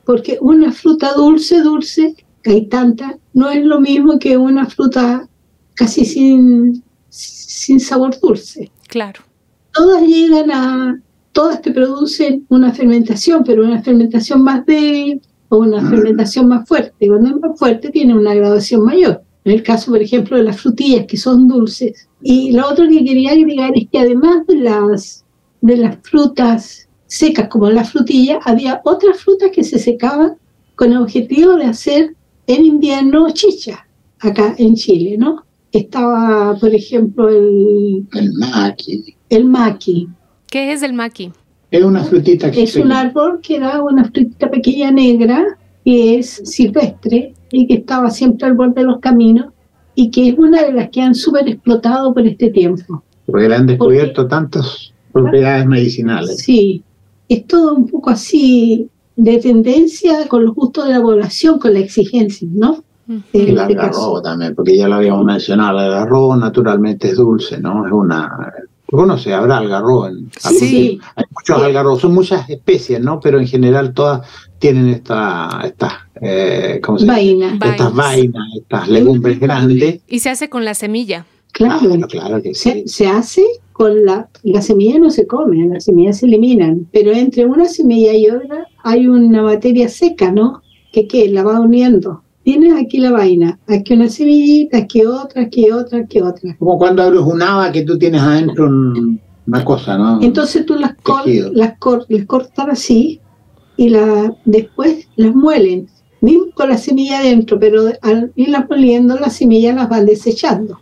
S3: Porque una fruta dulce, dulce, que hay tanta, no es lo mismo que una fruta casi sin, sin sabor dulce.
S1: Claro.
S3: Todas llegan a, todas te producen una fermentación, pero una fermentación más débil o una fermentación más fuerte. Cuando es más fuerte tiene una graduación mayor. En el caso, por ejemplo, de las frutillas que son dulces. Y lo otro que quería agregar es que además de las, de las frutas secas como la frutilla, había otras frutas que se secaban con el objetivo de hacer en invierno chicha, acá en Chile, ¿no? Estaba, por ejemplo, el...
S2: El maqui.
S3: El maqui,
S1: ¿Qué es el maqui?
S2: Es una frutita
S3: que Es un árbol que da una frutita pequeña negra que es silvestre y que estaba siempre al borde de los caminos y que es una de las que han súper explotado por este tiempo.
S2: Porque le han descubierto tantas propiedades medicinales.
S3: Sí, es todo un poco así de tendencia con los gustos de la población, con la exigencia, ¿no?
S2: Y el este algarrobo también, porque ya lo habíamos mencionado, el algarrobo naturalmente es dulce, ¿no? Es una bueno, se habrá algarrobo. En,
S3: sí.
S2: Hay muchos algarrobos, son muchas especies, ¿no? Pero en general todas tienen esta, estas, eh, ¿cómo se
S3: Vaina.
S2: Estas vainas, estas legumbres grandes.
S1: Y se hace con la semilla.
S3: Claro,
S2: claro que
S3: sí. Se, hace con la, la semilla no se come, las semillas se eliminan, pero entre una semilla y otra hay una materia seca, ¿no? Que, que la va uniendo tienes aquí la vaina, aquí una semillita, aquí otra, aquí otra, aquí otra.
S2: Como cuando abres un haba que tú tienes adentro una cosa, ¿no?
S3: Entonces tú las, las, cortas así y la, después las muelen, mismo con la semilla adentro, pero al irlas moliendo, las semillas las van desechando.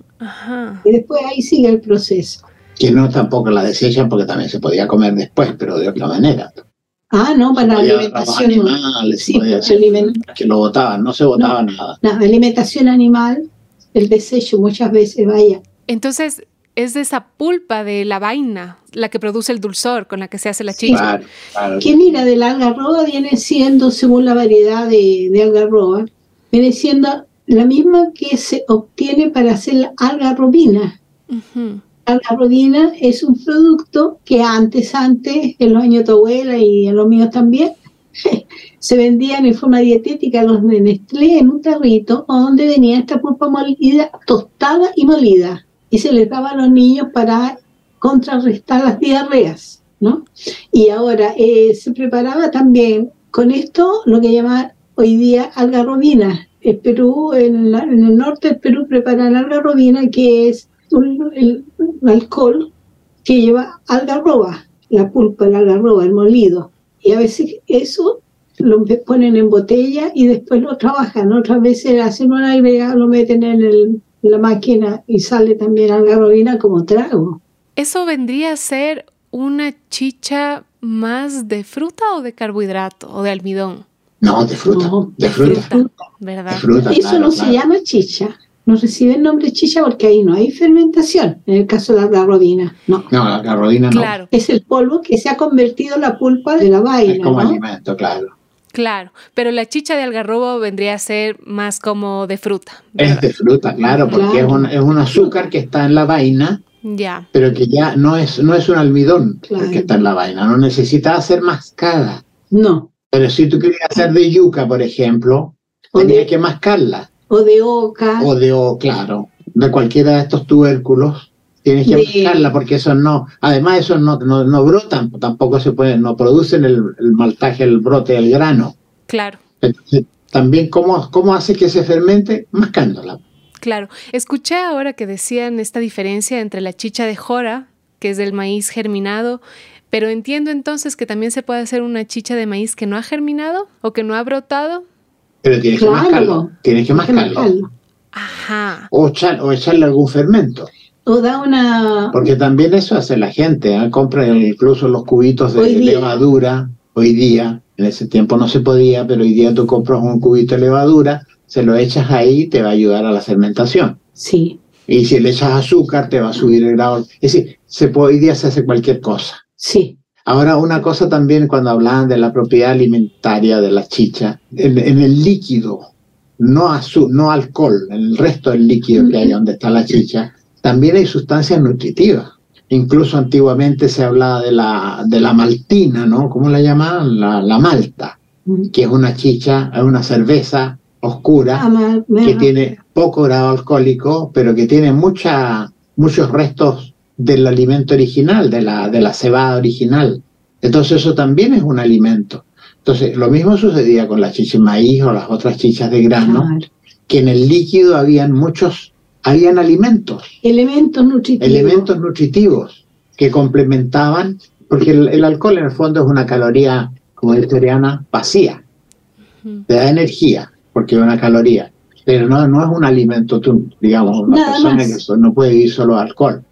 S3: Y después ahí sigue el proceso.
S2: Que no tampoco la desechan porque también se podía comer después, pero de otra manera.
S3: Ah, no, para la alimentación.
S2: Animales, sí, que lo botaban, no se botaba nada.
S3: La alimentación animal, el desecho muchas veces, vaya.
S1: Entonces, es de esa pulpa de la vaina la que produce el dulzor con la que se hace la chicha.
S2: Claro, claro.
S3: Que mira, de la algarroba viene siendo, según la variedad de, de algarroba, viene siendo la misma que se obtiene para hacer la algarrobina. La rodina es un producto que antes, antes, en los años de tu abuela y en los míos también, [LAUGHS] se vendían en forma dietética los de en un tarrito donde venía esta pulpa molida, tostada y molida. Y se les daba a los niños para contrarrestar las diarreas, ¿no? Y ahora eh, se preparaba también con esto lo que llaman hoy día algarrobina. En Perú, en, en el norte del Perú preparan algarrobina, que es el, alcohol que lleva algarroba, la pulpa, el algarroba, el molido. Y a veces eso lo ponen en botella y después lo trabajan. Otras veces hacen una agregado, lo meten en, la máquina y sale también algarrobina como trago.
S1: ¿Eso vendría a ser una chicha más de fruta o de carbohidrato o de almidón?
S2: No, de fruta. de fruta.
S1: ¿Verdad?
S3: Eso no se llama chicha no recibe el nombre chicha porque ahí no hay fermentación, en el caso de la garrodina, no.
S2: No, la garrodina no.
S1: Claro.
S3: Es el polvo que se ha convertido en la pulpa de la vaina.
S2: Es como alimento, claro.
S1: Claro, pero la chicha de algarrobo vendría a ser más como de fruta.
S2: Es de fruta, claro, porque Es, un, es, un, azúcar que está en la vaina,
S1: ya.
S2: pero que ya no es, no es un almidón que está en la vaina, no necesita hacer mascada.
S3: No,
S2: Pero si tú querías hacer de yuca, por ejemplo, tenías que mascarla.
S3: O de oca.
S2: O de o, claro, de cualquiera de estos tubérculos. Tienes que mascarla porque eso no, además eso no, no, brotan, tampoco se pueden, no producen el, el maltaje, el brote del grano.
S1: Claro.
S2: Entonces, también, ¿cómo, ¿cómo hace que se fermente? Mascándola.
S1: Claro. Escuché ahora que decían esta diferencia entre la chicha de jora, que es del maíz germinado, pero entiendo entonces que también se puede hacer una chicha de maíz que no ha germinado o que no ha brotado.
S2: Pero tienes que mascarlo. Tienes que mascarlo.
S1: Ajá.
S2: O, o echarle algún fermento.
S3: O da una...
S2: Porque también eso hace la gente. ¿eh? Compra incluso los cubitos de levadura hoy día. En ese tiempo no se podía, pero hoy día tú compras un cubito de levadura, se lo echas ahí y te va a ayudar a la fermentación.
S3: Sí.
S2: Y si le echas azúcar, te va a subir el grado. Es decir, se puede, hoy día se hace cualquier cosa.
S3: Sí.
S2: Ahora, una cosa también cuando hablaban de la propiedad alimentaria de la chicha, en, el líquido, no, no alcohol, en el resto del líquido que hay donde está la chicha, también hay sustancias nutritivas. Incluso antiguamente se hablaba de la, de la maltina, ¿no? ¿Cómo la llamaban? La, malta, que es una chicha, es una cerveza oscura ah, que tiene poco grado alcohólico, pero que tiene mucha, muchos restos del alimento original, de la, de la cebada original. Entonces eso también es un alimento. Entonces lo mismo sucedía con la chicha de maíz o las otras chichas de grano, que en el líquido habían muchos habían alimentos.
S3: Elementos nutritivos.
S2: Elementos nutritivos que complementaban, porque el, alcohol en el fondo es una caloría, como dice Oriana, vacía. Te da energía, porque es una caloría. Pero no, no es un alimento, tú, digamos, una persona que no puede vivir solo alcohol.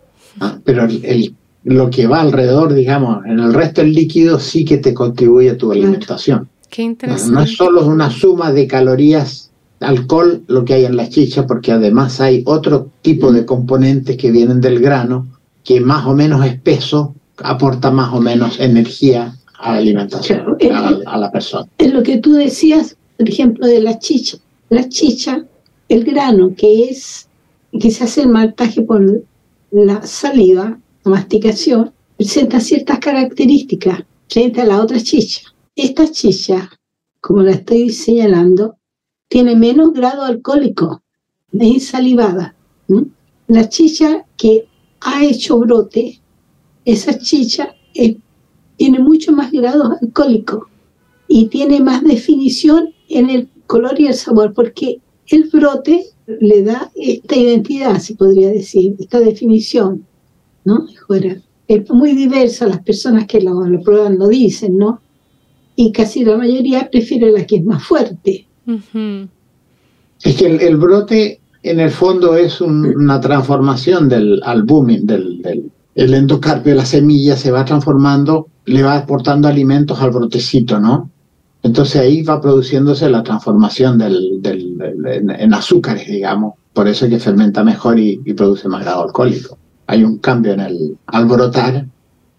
S2: Pero el, lo que va alrededor, digamos, en el resto del líquido sí que te contribuye a tu alimentación.
S1: Qué interesante.
S2: No, no es solo una suma de calorías alcohol lo que hay en la chicha, porque además hay otro tipo de componentes que vienen del grano, que más o menos espeso aporta más o menos energía a la alimentación, a, la persona.
S3: Es lo que tú decías, por ejemplo, de la chicha. La chicha, el grano que es, que se hace el maltaje por la saliva, la masticación, presenta ciertas características frente a la otra chicha. Esta chicha, como la estoy señalando, tiene menos grado alcohólico, es salivada. La chicha que ha hecho brote, esa chicha tiene mucho más grado alcohólico y tiene más definición en el color y el sabor, porque el brote le da esta identidad, se podría decir, esta definición, ¿no? Es muy diversa, las personas que lo, prueban lo dicen, ¿no? Y casi la mayoría prefiere la que es más fuerte.
S2: Es que el, brote en el fondo es una transformación del albúmin, del, del el endocarpio, la semilla se va transformando, le va aportando alimentos al brotecito, ¿no? Entonces ahí va produciéndose la transformación del, en, azúcares, digamos. Por eso es que fermenta mejor y, y, produce más grado alcohólico. Hay un cambio en el, al brotar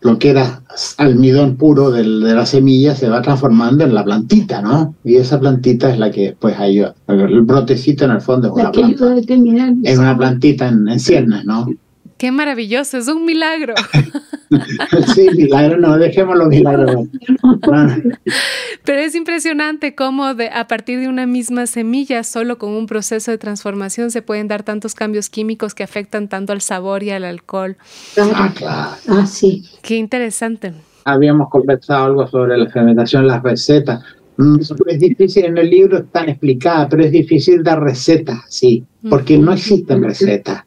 S2: lo que era almidón puro de la semilla se va transformando en la plantita, ¿no? Y esa plantita es la que después hay, el brotecito en el fondo es una planta. Es una plantita en, en ciernes, ¿no?
S1: Qué maravilloso, es un milagro. [LAUGHS]
S2: sí, milagro, no, dejémoslo milagro.
S1: Pero es impresionante cómo de, a partir de una misma semilla, solo con un proceso de transformación, se pueden dar tantos cambios químicos que afectan tanto al sabor y al alcohol.
S2: Ah, claro.
S3: Ah, sí.
S1: Qué interesante.
S2: Habíamos conversado algo sobre la fermentación, las recetas. Mm, es difícil, en el libro están explicadas, pero es difícil dar recetas, sí, porque no existen recetas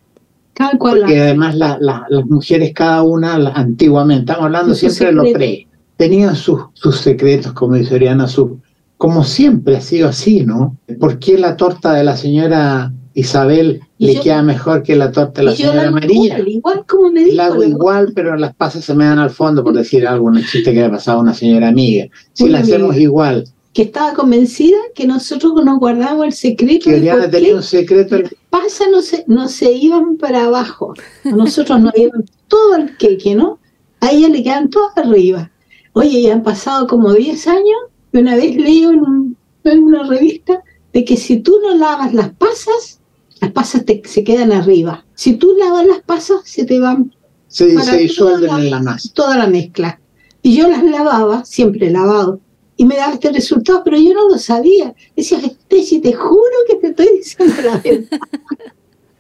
S2: porque además las mujeres, cada una, antiguamente, estamos hablando siempre de lo pre, tenían sus, sus secretos, como dice Oriana, su, como siempre ha sido así, ¿no? ¿Por qué la torta de la señora Isabel le queda mejor que la torta de la señora María?
S3: Igual, como me dijo.
S2: La hago igual, pero las pasas se me dan al fondo, por decir algo, un chiste que le ha pasado a una señora amiga. Si la hacemos igual,
S3: que estaba convencida que nosotros nos guardábamos el secreto.
S2: Que Oriana tenía un secreto.
S3: Pasa, no se, no se iban para abajo. nosotros nos iban todo el queque, ¿no? A ella le quedan todos arriba. Oye, ya han pasado como 10 años y una vez leo en, una revista de que si tú no lavas las pasas, las pasas te, se quedan arriba. Si tú lavas las pasas, se te van.
S2: Se, se disuelven en la masa.
S3: Toda la mezcla. Y yo las lavaba, siempre lavado y me daba este resultado, pero yo no lo sabía. Decía, Stacy, te juro que te estoy diciendo la verdad. [LAUGHS]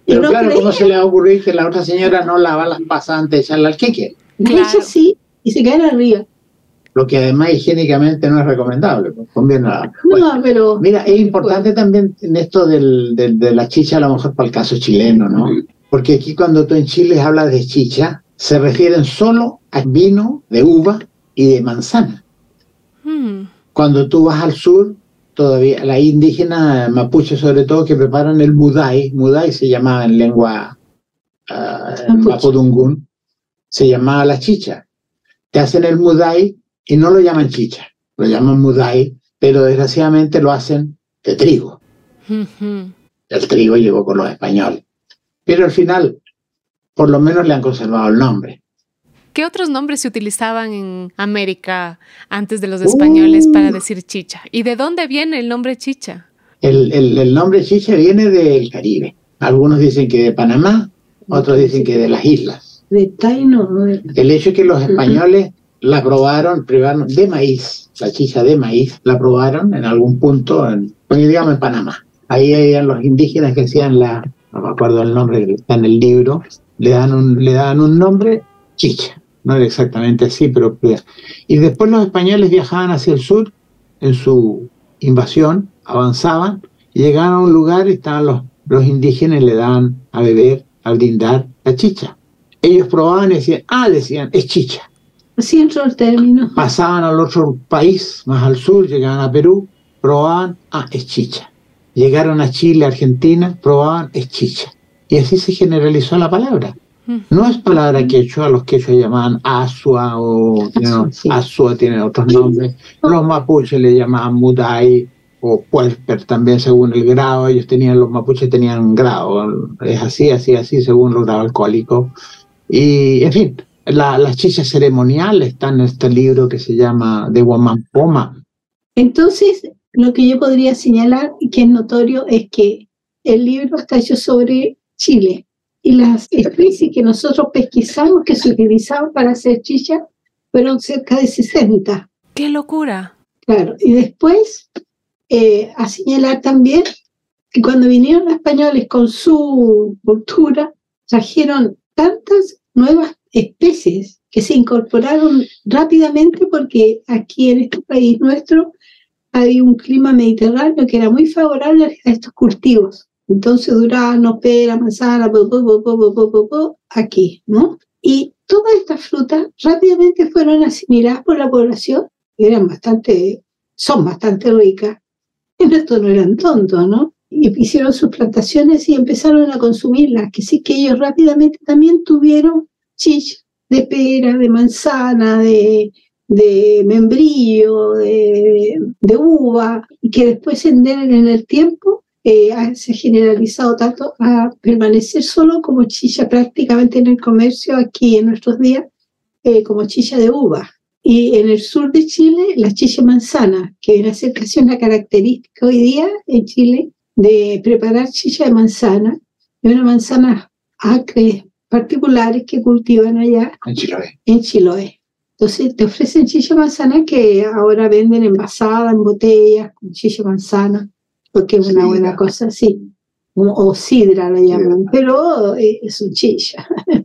S2: Pero claro, ¿cómo se le va a ocurrir que la otra señora no lava las pasas antes de echarle al queque?
S3: Ella sí, y se cae arriba.
S2: Lo que además higiénicamente no es recomendable, pues, conviene nada.
S3: no, pero...
S2: Mira, es importante también en esto del, de la chicha, a lo mejor para el caso chileno, ¿no? Porque aquí cuando tú en Chile hablas de chicha, se refieren solo a vino de uva y de manzana. Cuando tú vas al sur, todavía la indígena mapuche sobre todo que preparan el mudai, mudai se llamaba en lengua uh, mapudungún, se llamaba la chicha. Te hacen el mudai y no lo llaman chicha, lo llaman mudai, pero desgraciadamente lo hacen de trigo. El trigo llegó con los españoles. Pero al final, por lo menos le han conservado el nombre.
S1: ¿Qué otros nombres se utilizaban en América antes de los españoles para uh. decir chicha? ¿Y de dónde viene el nombre chicha?
S2: El, nombre chicha viene del Caribe. Algunos dicen que de Panamá, otros dicen que de las islas.
S3: De Taino.
S2: El hecho es que los españoles la probaron, privaron de maíz, la chicha de maíz, la probaron en algún punto, en, digamos en Panamá. Ahí habían los indígenas que hacían la, no me acuerdo el nombre que está en el libro, le dan un, le dan un nombre, chicha no era exactamente así, pero... Y después los españoles viajaban hacia el sur en su invasión, avanzaban, y llegaban a un lugar y estaban los, los indígenas le daban a beber, a brindar la chicha. Ellos probaban y decían, ah, decían, es chicha.
S3: Así entró el término.
S2: Pasaban al otro país, más al sur, llegaban a Perú, probaban, ah, es chicha. Llegaron a Chile, Argentina, probaban, es chicha. Y así se generalizó la palabra. No es palabra quechua, los quechua llamaban asua o asua tiene otros nombres. Los mapuches le llamaban mudai o puelper también según el grado. Ellos tenían, los mapuches tenían un grado. Es así, así, así según los grado alcohólico. Y en fin, las chichas ceremoniales están en este libro que se llama De Guamampoma.
S3: Entonces, lo que yo podría señalar y que es notorio es que el libro está hecho sobre Chile y las especies que nosotros pesquisamos que se utilizaban para hacer chicha fueron cerca de 60.
S1: ¡Qué locura!
S3: Claro, y después eh, a señalar también que cuando vinieron los españoles con su cultura, trajeron tantas nuevas especies que se incorporaron rápidamente porque aquí en este país nuestro hay un clima mediterráneo que era muy favorable a estos cultivos. Entonces durazno, pera, manzana, aquí, ¿no? Y todas estas frutas rápidamente fueron asimiladas por la población, y eran bastante, son bastante ricas. En esto no eran tontos, ¿no? Y hicieron sus plantaciones y empezaron a consumirlas, que sí que ellos rápidamente también tuvieron chich de pera, de manzana, de, de membrillo, de, de, uva, y que después en, en el tiempo eh, se ha generalizado tanto a permanecer solo como chicha prácticamente en el comercio aquí en nuestros días, eh, como chicha de uva. Y en el sur de Chile, la chicha manzana, que viene a ser casi una característica hoy día en Chile de preparar chicha de manzana, de una manzana acres particulares que cultivan allá
S2: en Chiloé.
S3: En Chiloé. Entonces te ofrecen chicha manzana que ahora venden envasada en botellas con chicha manzana porque es una buena cosa, sí. O, sidra la llaman, pero eh, es un chilla. [LAUGHS]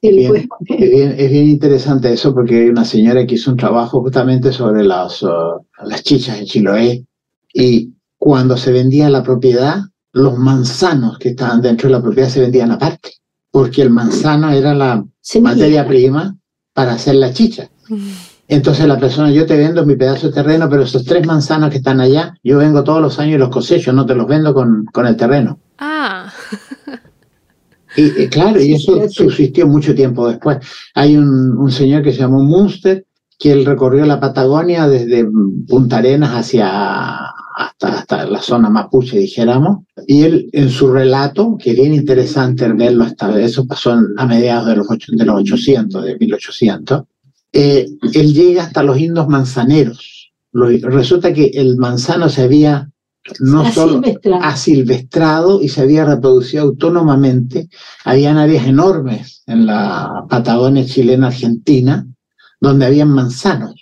S2: es, bien, interesante eso porque hay una señora que hizo un trabajo justamente sobre las, uh, las chichas en Chiloé y cuando se vendía la propiedad, los manzanos que estaban dentro de la propiedad se vendían aparte, porque el manzano era la materia prima para hacer la chicha. Entonces la persona, yo te vendo mi pedazo de terreno, pero esos tres manzanos que están allá, yo vengo todos los años y los cosecho, no te los vendo con, con el terreno.
S1: Ah.
S2: Y, claro, y eso subsistió mucho tiempo después. Hay un, un, señor que se llamó Munster, que él recorrió la Patagonia desde Punta Arenas hacia hasta, hasta la zona mapuche, dijéramos, y él en su relato, que es bien interesante verlo hasta, eso pasó a mediados de los, de los 800, de 1800, eh, él llega hasta los indos manzaneros. resulta que el manzano se había no solo asilvestrado y se había reproducido autónomamente. Habían áreas enormes en la Patagonia chilena argentina donde habían manzanos.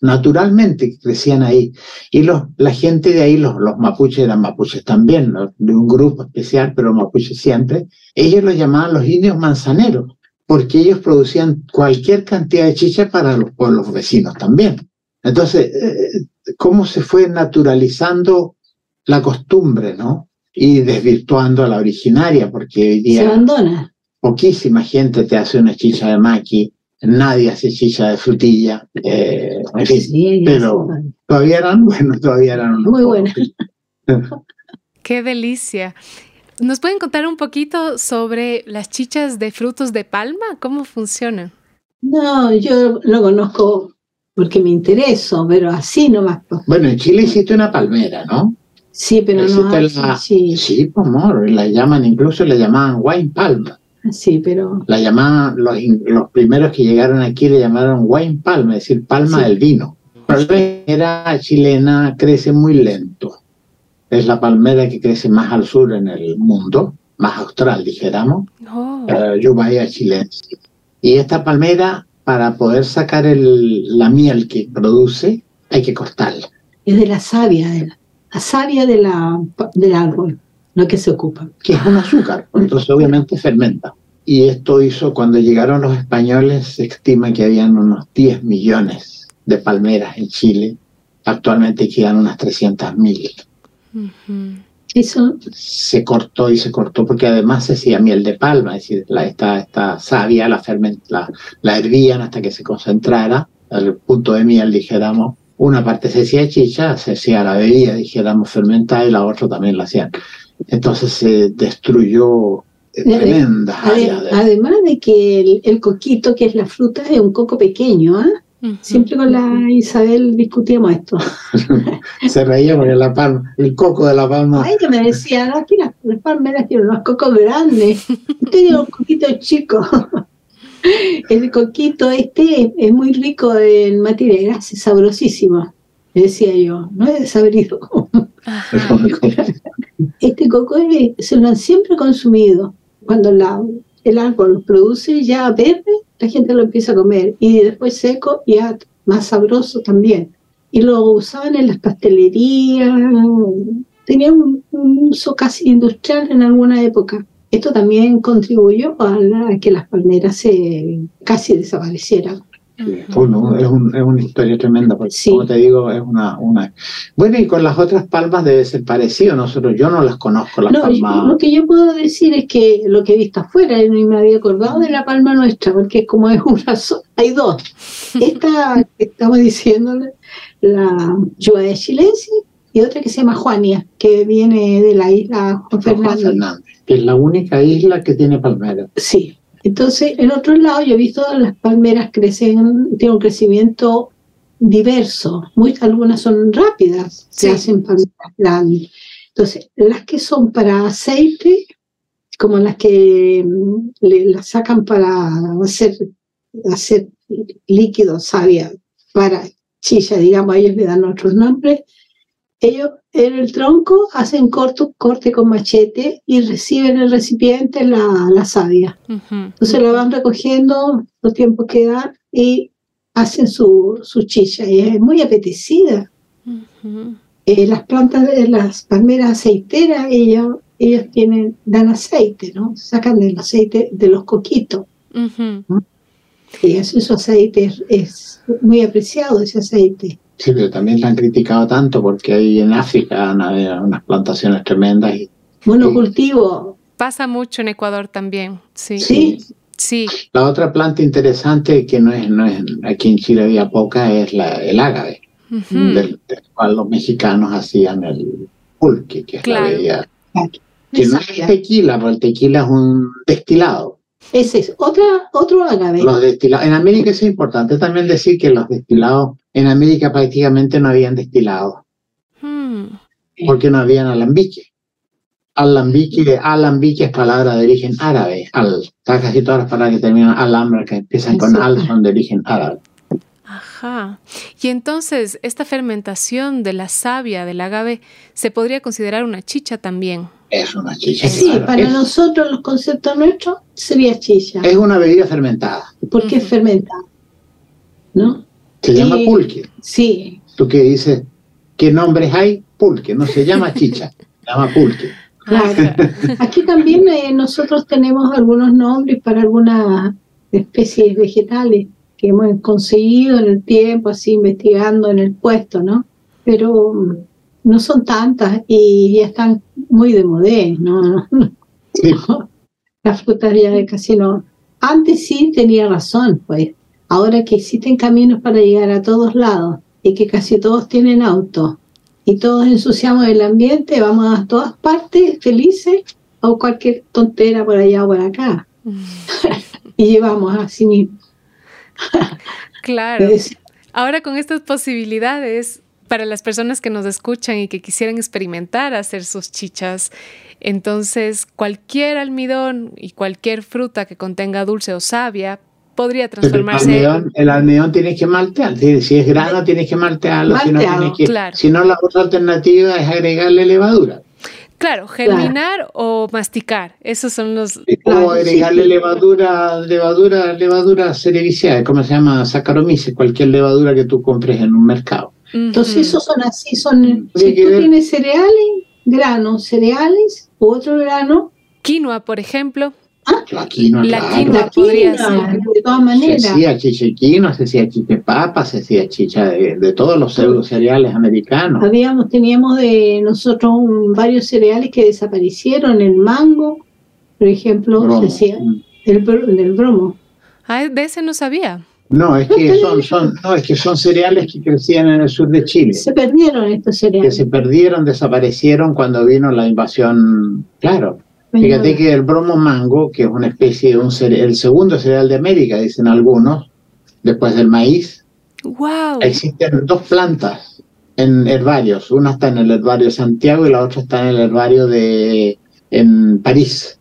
S2: naturalmente crecían ahí. Y los, la gente de ahí, los, los mapuches eran mapuches también, de un grupo especial, pero mapuches siempre, ellos los llamaban los indios manzaneros, porque ellos producían cualquier cantidad de chicha para los pueblos vecinos también. Entonces, eh, ¿cómo se fue naturalizando la costumbre, no? Y desvirtuando a la originaria, porque hoy día...
S3: Se abandona.
S2: Poquísima gente te hace una chicha de maqui, nadie hace chicha de frutilla, eh, en fin,
S3: Sí, ya
S2: pero todavía eran buenos, todavía eran
S3: Muy
S2: pocos. [LAUGHS] [LAUGHS]
S1: Qué delicia. ¿Nos pueden contar un poquito sobre las chichas de frutos de palma? ¿Cómo funcionan?
S3: No, yo lo conozco porque me intereso, pero así nomás. pues.
S2: Bueno, en Chile hiciste una palmera, ¿no?
S3: Sí, pero no
S2: Existe la-
S3: sí,
S2: Sí, pues amor, la llaman, incluso la llamaban wine palma.
S3: sí, pero
S2: La llamaban, los, los primeros que llegaron aquí le llamaron wine palma, es decir, palma
S3: Sí.
S2: del vino. La palmera chilena crece muy lento. Es la palmera que crece más al sur en el mundo, más austral, dijéramos.
S1: Oh,
S2: eh, Yubaya chilense. Y esta palmera, para poder sacar el- la miel que produce, hay que cortarla.
S3: es de la savia, de la, la savia de la, del árbol, lo que se ocupa.
S2: que es un azúcar, entonces obviamente fermenta. Y esto hizo, cuando llegaron los españoles, se estima que habían unos 10 millones de palmeras en Chile. Actualmente quedan unas 300 mil.
S3: Eso,
S2: Se cortó y se cortó porque además se hacía miel de palma, es decir, la, esta, esta savia la, ferment, la, la hervían hasta que se concentrara al punto de miel, dijéramos. Una parte se hacía chicha, se hacía la bebida, dijéramos, fermentada y la otra también la hacían. Entonces se destruyó eh,
S3: Ade-
S2: tremendas
S3: ade-
S2: áreas. de-
S3: además de que el, el coquito, que es la fruta, es un coco pequeño, ¿ah?
S1: Ujú.
S3: Siempre con la Isabel discutíamos esto. [LAUGHS]
S2: Se reía porque la palma, el coco de la palma.
S3: A ella me decía, no, aquí las, las palmeras tienen unos cocos grandes, usted tiene un coquito chico. [LAUGHS] El coquito este es, es muy rico en materia grasa, es sabrosísimo. Le decía yo, no es desabrido.
S1: Ajá. [LAUGHS]
S3: Este coco es- se lo han siempre consumido. Cuando la, el árbol produce ya verde, la gente lo empieza a comer. Y después seco, ya más sabroso también. Y lo usaban en las pastelerías. Tenía un, uso casi industrial en alguna época. Esto también contribuyó a que las palmeras se casi desaparecieran.
S2: Fue un- es, un- es una historia tremenda, porque
S3: Sí.
S2: como te digo, es una, una... Bueno, y con las otras palmas debe ser parecido. Nosotros, yo no las conozco, las
S3: No,
S2: palmas.
S3: lo que yo puedo decir es que lo que he visto afuera, y me había acordado de la palma nuestra, porque como es una sola, hay dos. Esta que estamos diciendo, la Yuaya chilense, y otra que se llama Juania, que viene de la isla Juan
S2: Juan
S3: Fernando.
S2: Fernández, que es la única isla que tiene palmeras.
S3: Sí. Entonces, en otro lado, yo he visto las palmeras crecen, tienen un crecimiento diverso. Muy, algunas son rápidas, se hacen palmeras grandes. Entonces, las que son para aceite, como las que mm, le, las sacan para hacer, hacer líquido, savia, para chilla, digamos, ellos le dan otros nombres. Ellos en el tronco hacen corto, corte con machete y reciben en el recipiente la, la savia. Entonces la van recogiendo los tiempos que dan y hacen su, su chicha. Y es muy apetecida. Eh, las plantas de las palmeras aceiteras, ellos, ellos tienen, dan aceite, ¿no? Sacan el aceite de los coquitos.
S1: Ujú.
S3: Y hacen su aceite, es, es muy apreciado ese aceite.
S2: Sí, pero también la han criticado tanto porque ahí en África unas plantaciones tremendas y
S3: Monocultivo,
S1: Pasa mucho en Ecuador también. Sí.
S3: sí,
S1: Sí.
S2: La otra planta interesante que no es, no es aquí en Chile había poca es la, el ágave,
S1: Ujú.
S2: del, del cual los mexicanos hacían el pulque, que es
S1: Claro.
S2: la bebida. Que no es tequila, porque el tequila es un destilado.
S3: ese es otra, otro agave.
S2: Los destilados, en América es importante también decir que los destilados, en América prácticamente no habían destilados,
S1: Mm.
S2: porque no habían alambique. Alambique, alambique es palabra de origen árabe. Al, está casi todas las palabras que terminan alambra, que empiezan con
S3: Eso.
S2: al, son de origen árabe.
S1: Ajá. Y entonces, esta fermentación de la savia del agave se podría considerar una chicha también.
S2: Es una chicha.
S3: Sí,
S2: claro.
S3: para
S2: es,
S3: nosotros los conceptos nuestros sería chicha,
S2: es una bebida fermentada.
S3: porque es
S1: Ujú.
S3: fermentada, ¿no?
S2: Se llama pulque.
S3: Sí.
S2: ¿Tú qué dices? ¿Qué nombres hay? Pulque, no se llama chicha, [LAUGHS] se llama pulque.
S3: Claro. Aquí también eh, nosotros tenemos algunos nombres para algunas especies vegetales que hemos conseguido en el tiempo, así investigando en el puesto, ¿no? Pero mm, no son tantas y ya están muy de modé, ¿no?
S2: Sí. [LAUGHS]
S3: Las frutas ya casi no. Antes sí tenía razón, pues. Ahora que existen caminos para llegar a todos lados y que casi todos tienen auto y todos ensuciamos el ambiente, vamos a todas partes felices o cualquier tontera por allá o por acá. [LAUGHS] y llevamos así mismo. [LAUGHS]
S1: Claro. Ahora con estas posibilidades, para las personas que nos escuchan y que quisieran experimentar hacer sus chichas, entonces cualquier almidón y cualquier fruta que contenga dulce o savia podría transformarse.
S2: El almidón, el almidón tienes que maltear. Si es grano, tienes que maltearlo. Si no,
S3: Malteado,
S2: tienes que,
S1: claro.
S2: si no, la otra alternativa es agregarle levadura.
S1: Claro, germinar o masticar. Esos son los.
S2: O
S3: Claro,
S2: agregarle
S3: sí.
S2: levadura, levadura, levadura cerevisiae, ¿cómo se llama? Saccharomyces, cualquier levadura que tú compres en un mercado.
S3: Entonces
S1: Ujú.
S3: esos son así, son, si tú
S2: ver-
S3: tienes cereales, granos, cereales, u otro grano,
S1: Quinoa, por ejemplo.
S2: La quinoa,
S1: La
S2: claro.
S1: quinoa.
S3: la
S1: podría
S3: quinoa,
S1: ser.
S3: de todas
S2: Se
S3: maneras.
S2: hacía chichequino, se hacía chichepapa, se hacía chicha de, de todos los pseudo cereales americanos.
S3: Habíamos, teníamos de nosotros un- varios cereales que desaparecieron, el mango, por ejemplo,
S2: Bromo.
S3: se hacía el, bro- del bromo.
S1: Ah, de ese no sabía.
S2: No, es que son, son, no, es que son cereales que crecían en el sur de Chile,
S3: Se perdieron estos
S2: que
S3: cereales.
S2: se perdieron, desaparecieron cuando vino la invasión. Claro, fíjate que el bromo mango, que es una especie de un el segundo cereal de América, dicen algunos, después del maíz,
S1: ¡Wow!
S2: existen dos plantas en herbarios. Una está en el herbario de Santiago y la otra está en el herbario de en París.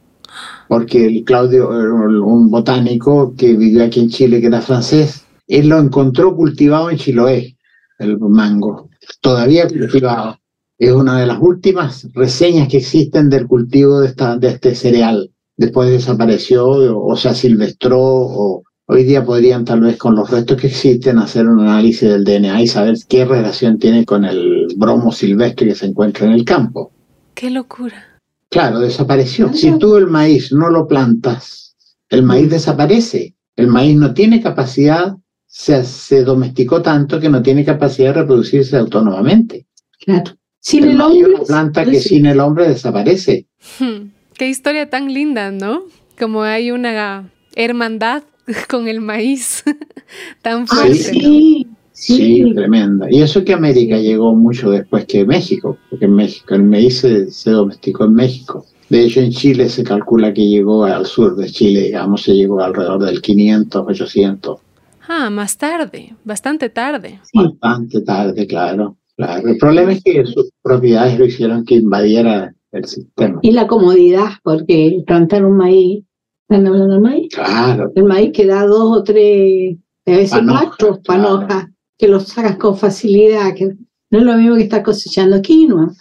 S2: Porque el Claudio, un botánico que vivió aquí en Chile, que era francés, él lo encontró cultivado en Chiloé, el mango, todavía cultivado. Es una de las últimas reseñas que existen del cultivo de, esta, de este cereal. Después desapareció o, o se asilvestró o, Hoy día podrían tal vez con los restos que existen hacer un análisis del DNA y saber qué relación tiene con el bromo silvestre que se encuentra en el campo.
S1: ¡Qué locura!
S2: Claro, desapareció. Si tú el maíz no lo plantas, el maíz desaparece. El maíz no tiene capacidad, se, se domesticó tanto que no tiene capacidad de reproducirse autónomamente.
S3: Claro. Sin
S2: el
S3: el hombre.
S2: una planta que sin el hombre desaparece.
S1: Hmm, ¡Qué historia tan linda, ¿no? Como hay una hermandad [LAUGHS] con el maíz [LAUGHS] tan
S3: Ah,
S1: fuerte.
S3: sí,
S2: Sí,
S3: sí.
S2: tremenda. Y eso que América llegó mucho después que México, porque en México el maíz se, se domesticó en México. De hecho, en Chile se calcula que llegó al sur de Chile, digamos, se llegó alrededor del 500, 800.
S1: Ah, más tarde, bastante tarde.
S3: Sí.
S2: Bastante tarde, claro. Claro. El problema es que sus propiedades lo hicieron que invadiera el sistema.
S3: Y la comodidad, porque plantar un maíz, ¿están hablando del maíz?
S2: Claro,
S3: El maíz que da dos o tres, a veces cuatro
S2: claro.
S3: panojas, que los sacas con facilidad, que no es lo mismo que estar cosechando quinoa.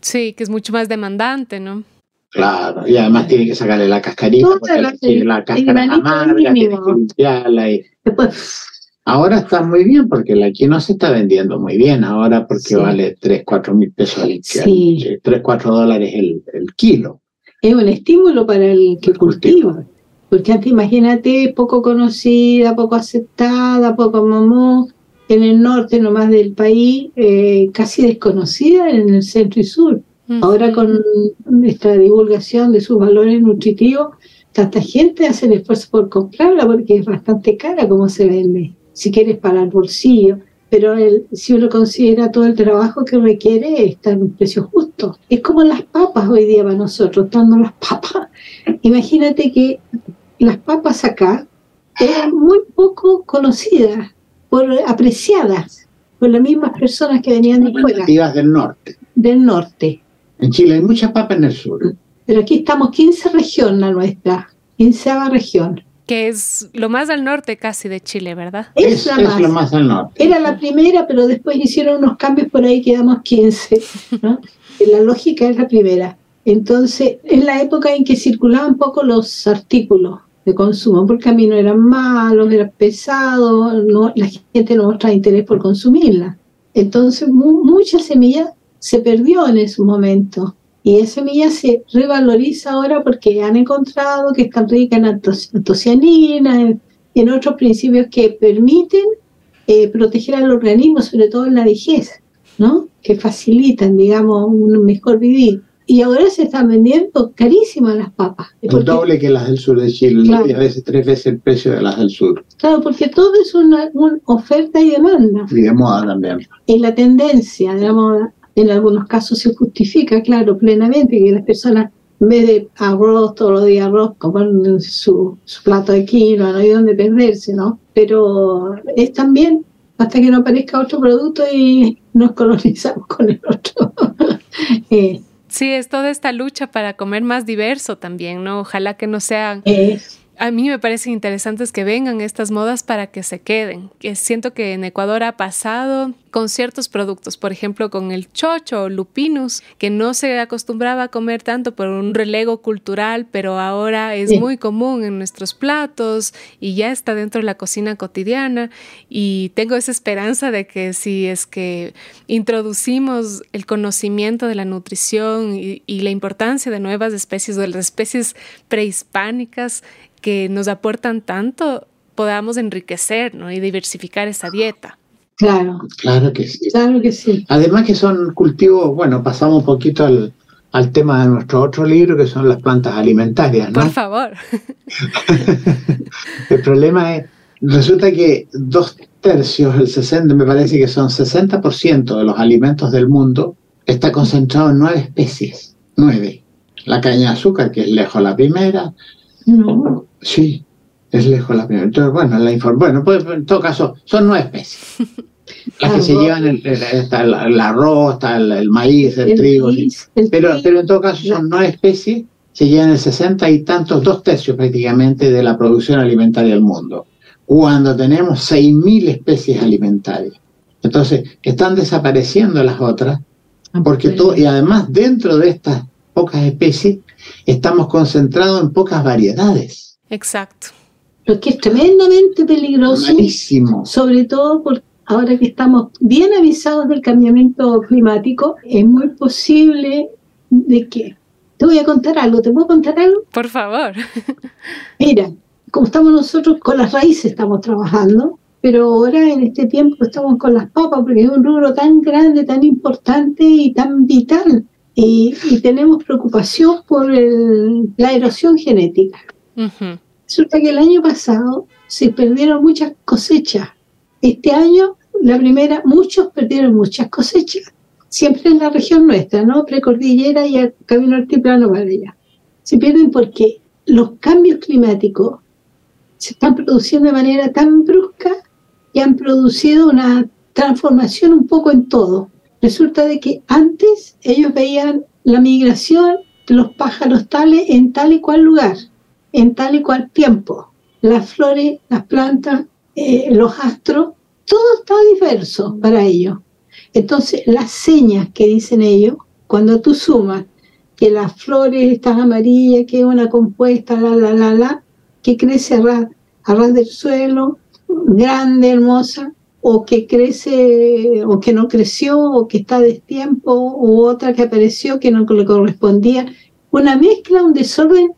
S1: Sí, que es mucho más demandante, ¿no?
S2: claro. Y además tiene que sacarle la cascarita, porque
S3: la-
S2: la, la cáscara amarga, tiene que limpiarla y
S3: Después,
S2: Ahora está muy bien porque la quinoa se está vendiendo muy bien ahora porque
S3: Sí.
S2: vale 3, 4 mil pesos el,
S3: Sí.
S2: el- 3, 4 dólares el, el kilo.
S3: es un estímulo para el que
S2: El cultivo.
S3: cultiva. Porque antes, imagínate, poco conocida, poco aceptada, poco mamó, en el norte nomás del país, eh, casi desconocida en el centro y sur. Ahora con esta divulgación de sus valores nutritivos, tanta gente hace el esfuerzo por comprarla porque es bastante cara como se vende, si quieres para el bolsillo. Pero el- si uno considera todo el trabajo que requiere, está en un precio justo. Es como las papas hoy día para nosotros, estando las papas. [LAUGHS] Imagínate que las papas acá eran muy poco conocidas, por, apreciadas por las mismas personas que venían de fuera,
S2: del norte.
S3: del norte.
S2: En Chile hay muchas papas en el sur.
S3: Pero aquí estamos 15 región la nuestra, 15 región.
S1: Que es lo más al norte casi de Chile, ¿verdad?
S3: Es,
S2: Es,
S3: la
S2: es
S3: más.
S2: lo más al norte.
S3: Era la primera, pero después hicieron unos cambios por ahí, quedamos 15. ¿no? [LAUGHS] La lógica es la primera. Entonces, es la época en que circulaban poco los artículos de consumo, porque a mí no eran malos, eran pesados, no, la gente no mostraba interés por consumirla. Entonces, mucha semilla se perdió en ese momento. Y esa semilla se revaloriza ahora porque han encontrado que están ricas en antocianina, y en otros principios que permiten eh, proteger al organismo, sobre todo en la vejez, ¿no? Que facilitan, digamos, un mejor vivir. Y ahora se están vendiendo carísimas las papas.
S2: El doble que las del sur de Chile, y a veces tres veces el precio de las del sur.
S3: Claro, porque todo es una, oferta y demanda.
S2: Y de moda también.
S3: Y la tendencia de la moda, en algunos casos se justifica, claro, plenamente, que las personas en vez de arroz todos los días arroz, coman su, su plato de quinoa, no hay donde perderse, ¿no? Pero es también hasta que no aparezca otro producto y nos colonizamos con el otro. [LAUGHS]
S1: eh, Sí, es toda esta lucha para comer más diverso también, ¿no? Ojalá que no sean... A mí me parece interesante que vengan estas modas para que se queden. Que siento que en Ecuador ha pasado con ciertos productos, por ejemplo con el chocho o lupinus, que no se acostumbraba a comer tanto por un relego cultural, pero ahora es muy común en nuestros platos y ya está dentro de la cocina cotidiana. Y tengo esa esperanza de que si es que introducimos el conocimiento de la nutrición y, y la importancia de nuevas especies, de las especies prehispánicas que nos aportan tanto, podamos enriquecer ¿no? y diversificar esa dieta.
S3: Claro.
S2: Claro que sí.
S3: Claro que sí.
S2: Además que son cultivos, bueno, pasamos un poquito al, al tema de nuestro otro libro, que son las plantas alimentarias, ¿no?
S1: Por favor. [LAUGHS]
S2: el problema es, resulta que dos tercios, el 60, me parece que son 60% de los alimentos del mundo, está concentrado en nueve especies. Nueve. La caña de azúcar, que es lejos la primera.
S3: No.
S2: Sí, es lejos la primera. Entonces, bueno, la bueno, pues en todo caso, son nueve especies. [LAUGHS] Las que se llevan el, está el, arroz, el, maíz, el, trigo. pero, pero en todo caso son nueve especies, se llevan el sesenta y tantos, dos tercios prácticamente de la producción alimentaria del mundo. Cuando tenemos seis mil especies alimentarias. Entonces, están desapareciendo las otras, ah, porque todo, y además dentro de estas pocas especies, estamos concentrados en pocas variedades.
S1: Exacto.
S3: Lo que es tremendamente peligroso.
S2: Malísimo.
S3: Sobre todo porque ahora que estamos bien avisados del cambiamiento climático, es muy posible de que... Te voy a contar algo, ¿te puedo contar algo?
S1: Por favor. [LAUGHS]
S3: Mira, como estamos nosotros con las raíces estamos trabajando, pero ahora en este tiempo estamos con las papas porque es un rubro tan grande, tan importante y tan vital. Y, tenemos preocupación por la erosión genética. Resulta que el año pasado se perdieron muchas cosechas. Este año, la primera, muchos perdieron muchas cosechas. Siempre en la región nuestra, ¿no? Precordillera y el camino altiplano para allá. Se pierden porque los cambios climáticos se están produciendo de manera tan brusca y han producido una transformación un poco en todo. Resulta de que antes ellos veían la migración de los pájaros tales en tal y cual lugar en tal y cual tiempo. Las flores, las plantas, eh, los astros, todo está diverso para ellos. Entonces, las señas que dicen ellos, cuando tú sumas que las flores están amarillas, que es una compuesta, la, la, la, la, que crece a ras, del suelo, grande, hermosa, o que crece, o que no creció, o que está a destiempo, u otra que apareció que no le correspondía. Una mezcla, un desorden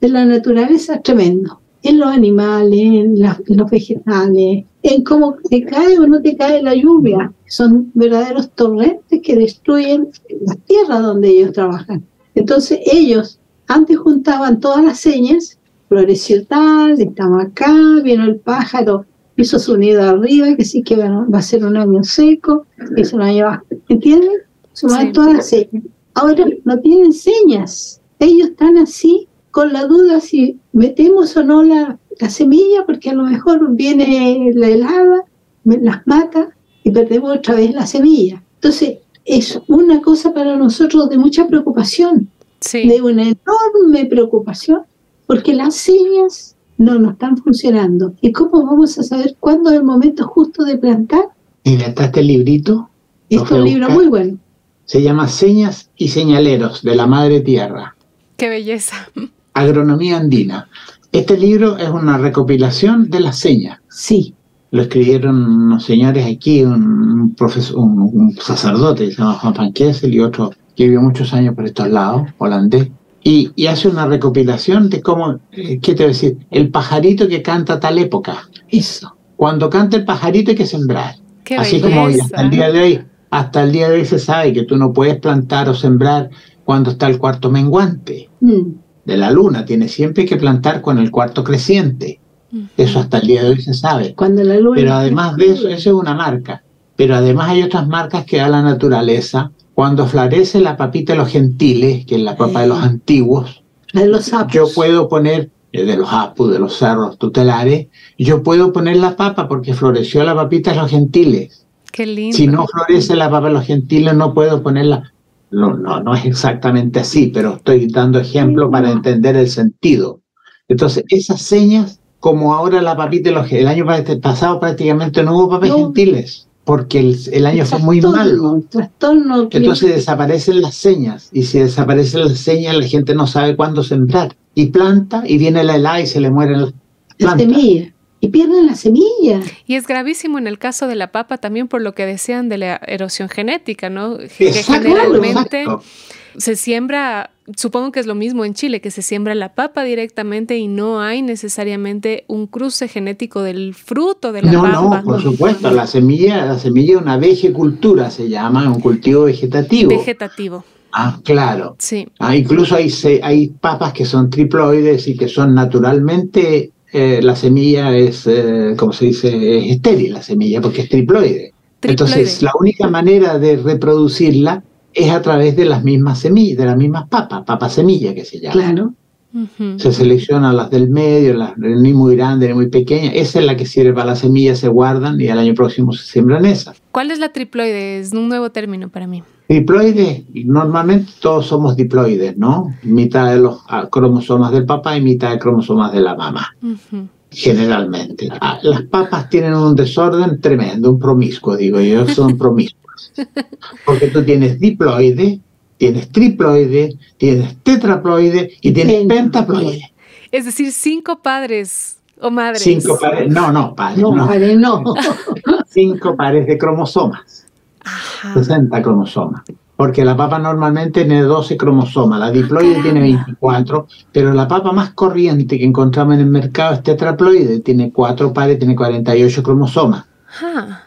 S3: de la naturaleza es tremendo. En los animales, en, los vegetales, en cómo te cae o no te cae la lluvia. Son verdaderos torrentes que destruyen las tierras donde ellos trabajan. Entonces ellos antes juntaban todas las señas, floreció tal, estaba acá, vino el pájaro, hizo su nido arriba, que sí que va a ser un año seco, eso no lleva, ¿entienden? Suman todas las señas. Ahora no tienen señas, ellos están así con la duda si metemos o no la, semilla, porque a lo mejor viene la helada, las mata y perdemos otra vez la semilla. Entonces, es una cosa para nosotros de mucha preocupación, de una enorme preocupación, porque las señas no nos están funcionando. ¿Y cómo vamos a saber cuándo es el momento justo de plantar?
S2: Está este librito.
S3: Este es un libro muy bueno.
S2: Se llama Señas y Señaleros de la Madre Tierra.
S1: Qué belleza
S2: agronomía andina. Este libro es una recopilación de las señas.
S3: Sí.
S2: Lo escribieron unos señores aquí, un, profesor, un, sacerdote que se llama Juan Van Kessel y otro que vivió muchos años por estos lados, holandés, y, y, hace una recopilación de cómo, eh, ¿qué te voy a decir? El pajarito que canta tal época.
S3: Eso.
S2: Cuando canta el pajarito hay que sembrar.
S1: Qué
S2: Así como hoy, hasta el día de hoy, hasta el día de hoy se sabe que tú no puedes plantar o sembrar cuando está el cuarto menguante
S3: Mm.
S2: De la luna. Tienes siempre que plantar con el cuarto creciente. Eso hasta el día de hoy se sabe.
S3: Cuando la luna.
S2: Pero además de eso, eso es una marca. Pero además hay otras marcas que da la naturaleza. Cuando florece la papita de los gentiles, que es la papa de los antiguos,
S3: de los sapos.
S2: yo puedo poner, eh, de los apus, de los cerros tutelares, yo puedo poner la papa porque floreció la papita de los gentiles.
S1: Qué lindo.
S2: Si no florece la papa de los gentiles, no puedo ponerla. No, no, no es exactamente así, pero estoy dando ejemplo para entender el sentido. Entonces, esas señas, como ahora la papita el año pasado prácticamente no hubo papas
S3: No.
S2: gentiles, porque el, el año fue muy malo. Entonces desaparecen las señas, y si desaparecen las señas, la gente no sabe cuándo sembrar. Y planta, y viene la helada y se le mueren las
S3: la
S2: plantas.
S3: semilla. Y pierden la semilla.
S1: Y es gravísimo en el caso de la papa también por lo que decían de la erosión genética, ¿no? Que
S2: Exacto,
S1: generalmente
S2: exacto.
S1: se siembra, supongo que es lo mismo en Chile, que se siembra la papa directamente y no hay necesariamente un cruce genético del fruto de la
S2: No,
S1: papa.
S2: no, por supuesto, la semilla, la semilla es una vegecultura, se llama, un cultivo vegetativo.
S1: Vegetativo,
S2: ah, claro.
S1: sí.
S2: Ah, incluso hay, se- hay papas que son triploides y que son naturalmente, eh, la semilla es, eh, como se dice, es estéril la semilla porque es triploide. Entonces, la única manera de reproducirla es a través de las mismas semillas, de las mismas papas, papa semilla que se llama.
S3: Claro.
S2: Se seleccionan las del medio, las ni muy grandes ni muy pequeñas. Esa es la que sirve para las semillas, se guardan y al año próximo se siembran esas.
S1: ¿Cuál es la triploide? Es un nuevo término para mí.
S2: Diploides, normalmente todos somos diploides, ¿no? Mitad de los ah, cromosomas del papá y mitad de cromosomas de la mamá, generalmente. Ah, Las papas tienen un desorden tremendo, un promiscuo, digo yo, son [LAUGHS] promiscuos. Porque tú tienes diploide, tienes triploide, tienes tetraploide y tienes pentaploide.
S1: Es decir, cinco padres o madres.
S2: Cinco pares, no, no, pares,
S3: No,
S2: no.
S3: padre, no. [LAUGHS]
S2: Cinco pares de cromosomas.
S1: Ajá.
S2: 60 cromosomas. Porque la papa normalmente tiene 12 cromosomas, la diploide
S1: caramba.
S2: tiene 24, pero la papa más corriente que encontramos en el mercado es tetraploide, tiene 4 pares, tiene 48 cromosomas.
S1: Ajá.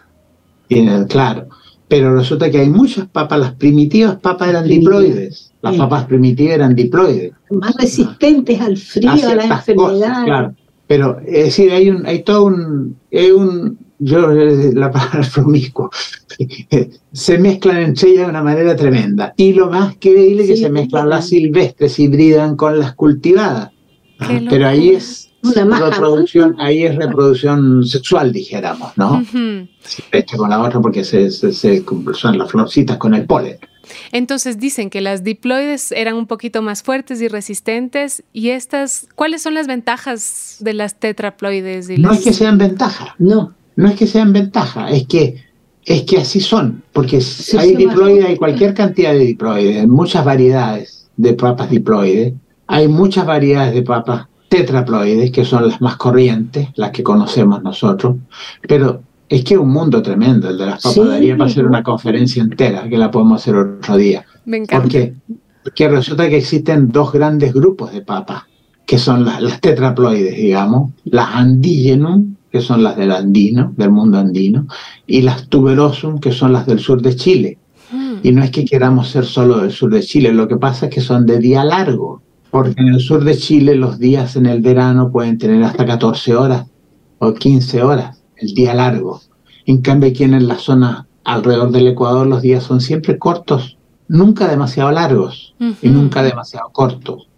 S2: Tiene, claro. Pero resulta que hay muchas papas, las primitivas papas eran diploides. Las papas primitivas eran diploides.
S3: Más resistentes al frío,
S2: a
S3: a la
S2: ciertas
S3: enfermedad.
S2: cosas, claro. Pero es decir, hay un, hay todo un, hay un yo la palabra [LAUGHS] promiscuo, [LAUGHS] se mezclan entre ellas de una manera tremenda. Y lo más increíble es que se mezclan las silvestres, se hibridan con las cultivadas. Ah, Pero ahí es
S3: Una maja,
S2: reproducción, ahí es reproducción sexual, dijéramos, ¿no?
S1: Ujú.
S2: Silvestre con la otra porque se, se- se- son las florcitas con el polen.
S1: Entonces dicen que las diploides eran un poquito más fuertes y resistentes. ¿Y estas, cuáles son las ventajas de las tetraploides? Y
S2: No
S1: las-
S2: es que sean ventaja,
S3: No,
S2: no es que sean ventaja, es que es que así son, porque
S3: Sí,
S2: hay diploides, hay cualquier cantidad de diploides, muchas variedades de papas diploides, hay muchas variedades de papas tetraploides, que son las más corrientes, las que conocemos nosotros, pero es que es un mundo tremendo el de las papas,
S3: Sí.
S2: daría para hacer una conferencia entera, que la podemos hacer otro día.
S1: Me encanta.
S2: Porque resulta que existen dos grandes grupos de papas, que son las, las tetraploides, digamos, las andigenum, que son las del andino, del mundo andino, y las tuberosum, que son las del sur de Chile.
S1: Mm.
S2: Y no es que queramos ser solo del sur de Chile, lo que pasa es que son de día largo, porque en el sur de Chile los días en el verano pueden tener hasta 14 horas o 15 horas, el día largo. En cambio aquí en la zona alrededor del Ecuador los días son siempre cortos, nunca demasiado largos y nunca demasiado cortos.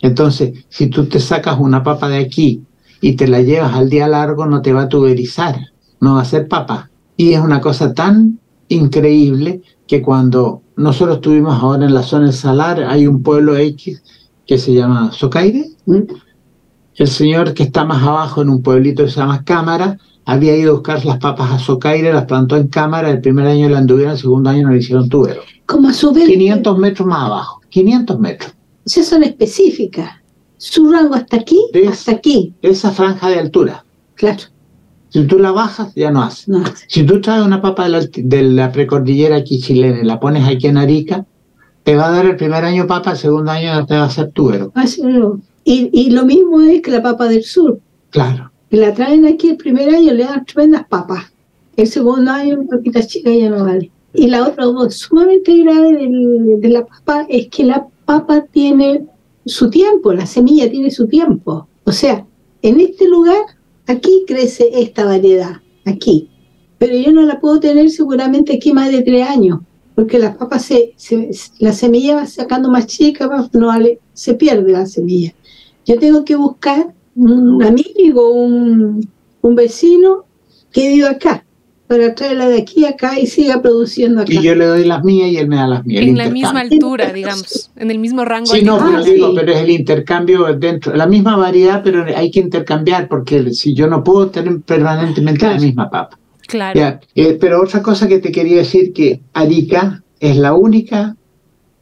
S2: Entonces, si tú te sacas una papa de aquí y te la llevas al día largo, no te va a tuberizar, no va a ser papa. Y es una cosa tan increíble que cuando nosotros estuvimos ahora en la zona del Salar, hay un pueblo X que se llama Socaire.
S3: ¿Mm?
S2: El señor que está más abajo en un pueblito que se llama Cámara, había ido a buscar las papas a Socaire, las plantó en Cámara, el primer año la anduvieron, el segundo año no le hicieron tubero.
S3: como a su vez,
S2: 500 metros más abajo, 500 metros.
S3: ya son específicas. Su rango hasta aquí, hasta aquí.
S2: Esa franja de altura.
S3: Claro.
S2: Si tú la bajas, ya no hace.
S3: No.
S2: Si tú traes una papa de la, de la precordillera aquí chilena y la pones aquí en Arica, te va a dar el primer año papa, el segundo año te va a hacer tubero.
S3: Va a ser lo- Y, y lo mismo es que la papa del sur.
S2: Claro.
S3: La traen aquí el primer año, le dan tremendas papas. El segundo año, papita chica ya no vale. Y la otra cosa sumamente grave del- de la papa es que la papa tiene su tiempo, la semilla tiene su tiempo. O sea, en este lugar, aquí crece esta variedad, aquí. Pero yo no la puedo tener seguramente aquí más de tres años, porque la papa se, se- la semilla va sacando más chica, no se pierde la semilla. Yo tengo que buscar un amigo, un, un vecino que viva acá, para traerla de aquí a acá y siga produciendo acá.
S2: Y yo le doy las mías y él me da las mías.
S1: En la misma altura, digamos, en el mismo rango.
S2: Sí, no, pero
S3: Ah,
S2: digo,
S3: sí.
S2: pero es el intercambio dentro, la misma variedad, pero hay que intercambiar, porque si yo no puedo tener permanentemente la misma papa.
S1: Claro.
S2: Ya, eh, pero otra cosa que te quería decir que Arica es la única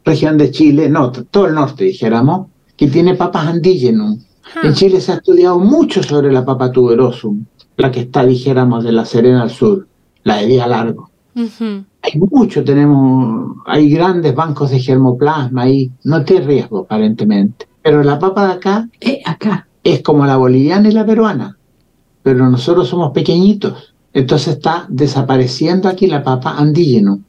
S2: región de Chile, no, todo el norte dijéramos, que tiene papas andigenum.
S1: Ah,
S2: En Chile se ha estudiado mucho sobre la papa tuberosum, la que está, dijéramos, de la Serena al sur, la de día largo. Hay mucho, tenemos, hay grandes bancos de germoplasma ahí, no te riesgo aparentemente. Pero la papa de acá
S3: Eh, acá.
S2: es como la boliviana y la peruana, pero nosotros somos pequeñitos. Entonces está desapareciendo aquí la papa andígeno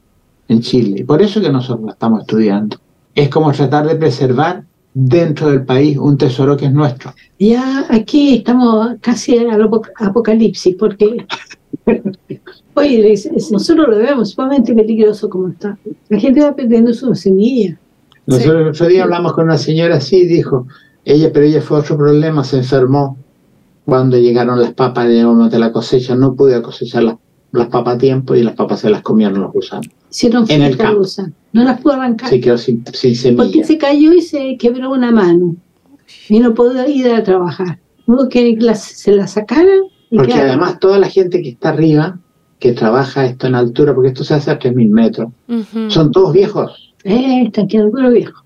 S2: en Chile. Y por eso que nosotros la estamos estudiando. Es como tratar de preservar dentro del país un tesoro que es nuestro.
S3: Ya aquí estamos casi al apo- apocalipsis, porque oye, es- es- nosotros lo vemos sumamente peligroso como está. La gente va perdiendo su semilla.
S2: Nosotros el otro día hablamos con una señora así y dijo, ella, pero ella fue otro problema, se enfermó cuando llegaron las papas digamos, de la cosecha, no pude cosechar las, las papas a tiempo y las papas se las comieron los gusanos.
S3: Hicieron
S2: En el campo.
S3: No las pudo arrancar.
S2: Se quedó sin, sin
S3: porque
S2: semilla.
S3: se cayó y se quebró una mano. Y no pudo ir a trabajar. Hubo que se la sacaran. Y
S2: Porque
S3: quedaron.
S2: además toda la gente que está arriba, que trabaja esto en altura, porque esto se hace a 3.000 metros,
S1: Ujú.
S2: son todos viejos,
S3: Eh, están quedando puro viejo.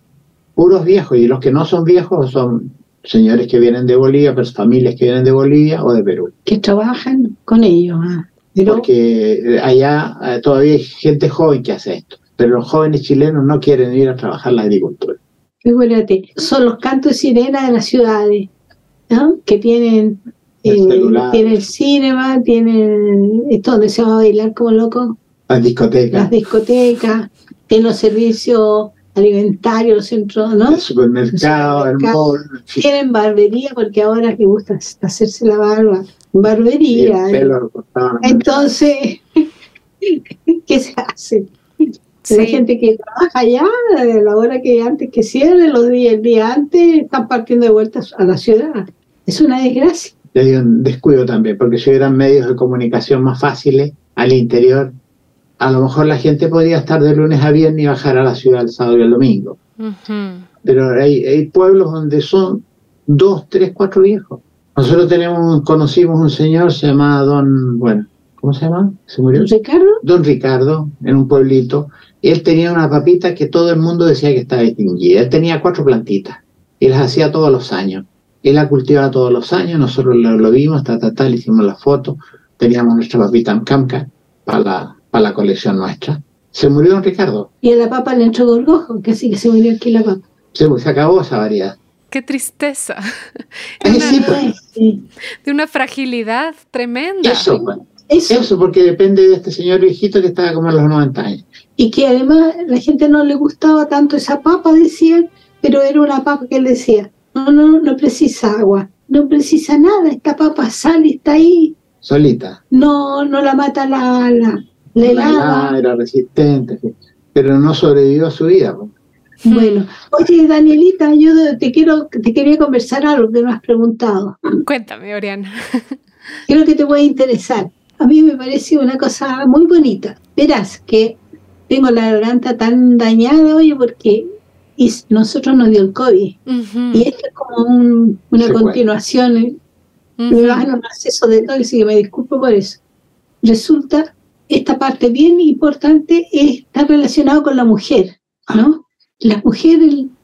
S2: puros viejos, y los que no son viejos son señores que vienen de Bolivia, pero familias que vienen de Bolivia o de Perú.
S3: Que trabajan con ellos. ah. Pero
S2: Porque eh, allá eh, todavía hay gente joven que hace esto, pero los jóvenes chilenos no quieren ir a trabajar la agricultura.
S3: Figúrate, son los cantos de sirena de las ciudades, ¿no? que tienen,
S2: El celular.
S3: tienen cinema, tienen esto donde se va a bailar como loco,
S2: Las discotecas,
S3: las discotecas, tienen los servicios alimentarios, los centros, ¿no?
S2: el supermercado, el
S3: supermercado.
S2: mall, en fin,
S3: Tienen barbería porque ahora les gusta hacerse la barba.
S2: y el
S3: Barbería. ¿eh?
S2: pelo.
S3: Entonces, [LAUGHS] ¿qué se hace? La
S1: Sí.
S3: gente que trabaja allá, a la hora que antes que cierre, los días, el día antes, están partiendo de vuelta a la ciudad. Es una desgracia.
S2: Y hay un descuido también, porque si hubieran medios de comunicación más fáciles al interior, a lo mejor la gente podría estar de lunes a viernes y bajar a la ciudad el sábado y el domingo. Pero hay, hay pueblos donde son dos, tres, cuatro viejos. Nosotros tenemos, conocimos un señor, se llamaba Don, bueno, ¿cómo se llama? ¿Se murió?
S3: Ricardo,
S2: Don Ricardo, en un pueblito. Él tenía una papita que todo el mundo decía que estaba extinguida. Él tenía cuatro plantitas y las hacía todos los años. Él la cultivaba todos los años, nosotros lo, lo vimos, ta, ta, ta, le hicimos la foto. Teníamos nuestra papita en Camca para la, para la colección nuestra. Se murió Don Ricardo.
S3: y a la papa le entró gorgojo, que así que se murió aquí la papa.
S2: Se, se acabó esa variedad.
S1: Qué tristeza. [LAUGHS]
S2: Eh,
S1: Una-
S2: sí, pues,
S3: sí.
S1: de una fragilidad tremenda.
S2: eso, pues.
S3: Eso.
S2: Eso porque depende de este señor viejito que estaba como en los 90 años.
S3: Y que además la gente no le gustaba tanto esa papa, decían, pero era una papa que él decía, no, no, no precisa agua, no precisa nada, esta papa sale, está ahí,
S2: Solita.
S3: no, no la mata la, la, la helada.
S2: era resistente, pero no sobrevivió a su vida. pues.
S3: Bueno, oye Danielita, yo te quiero, te quería conversar algo que no has preguntado.
S1: Cuéntame, Oriana. [LAUGHS]
S3: Creo que te puede interesar. A mí me parece una cosa muy bonita. Verás que tengo la garganta tan dañada, oye, porque y nosotros nos dio el COVID. Y esto es como un- una continuación. ¿eh?
S1: Ujú.
S3: Me van a un acceso de todo, así que me disculpo por eso. Resulta, esta parte bien importante está relacionada con la mujer, ¿no? La mujer,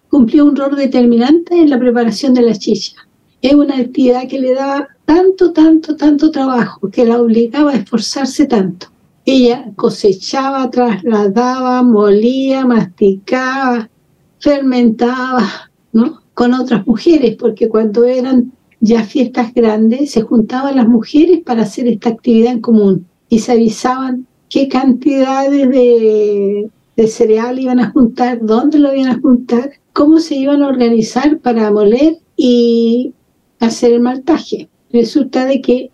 S3: cumplía un rol determinante en la preparación de la chicha. Es una actividad que le daba tanto, tanto, tanto trabajo, que la obligaba a esforzarse tanto. Ella cosechaba, trasladaba, molía, masticaba, fermentaba, ¿no? Con otras mujeres, porque cuando eran ya fiestas grandes se juntaban las mujeres para hacer esta actividad en común y se avisaban qué cantidades de, cereal iban a juntar, dónde lo iban a juntar, cómo se iban a organizar para moler y hacer el maltaje. Resulta de que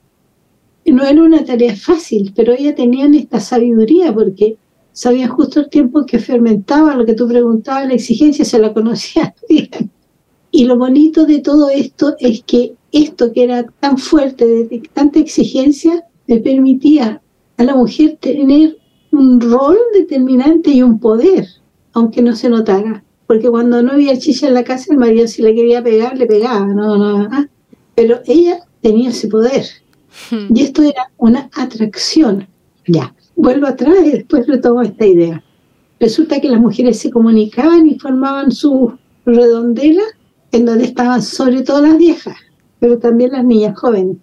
S3: no era una tarea fácil, pero ellas tenían esta sabiduría porque sabían justo el tiempo que fermentaba, lo que tú preguntabas, la exigencia se la conocían [LAUGHS] bien. Y lo bonito de todo esto es que esto que era tan fuerte, de tanta exigencia, le permitía a la mujer tener un rol determinante y un poder, aunque no se notara. Porque cuando no había chicha en la casa, el marido si le quería pegar, le pegaba, no, no, ah. pero ella tenía ese poder. Hmm. Y esto era una atracción. Ya, vuelvo atrás y después retomo esta idea. Resulta que las mujeres se comunicaban y formaban su redondela en donde estaban sobre todo las viejas, pero también las niñas jóvenes.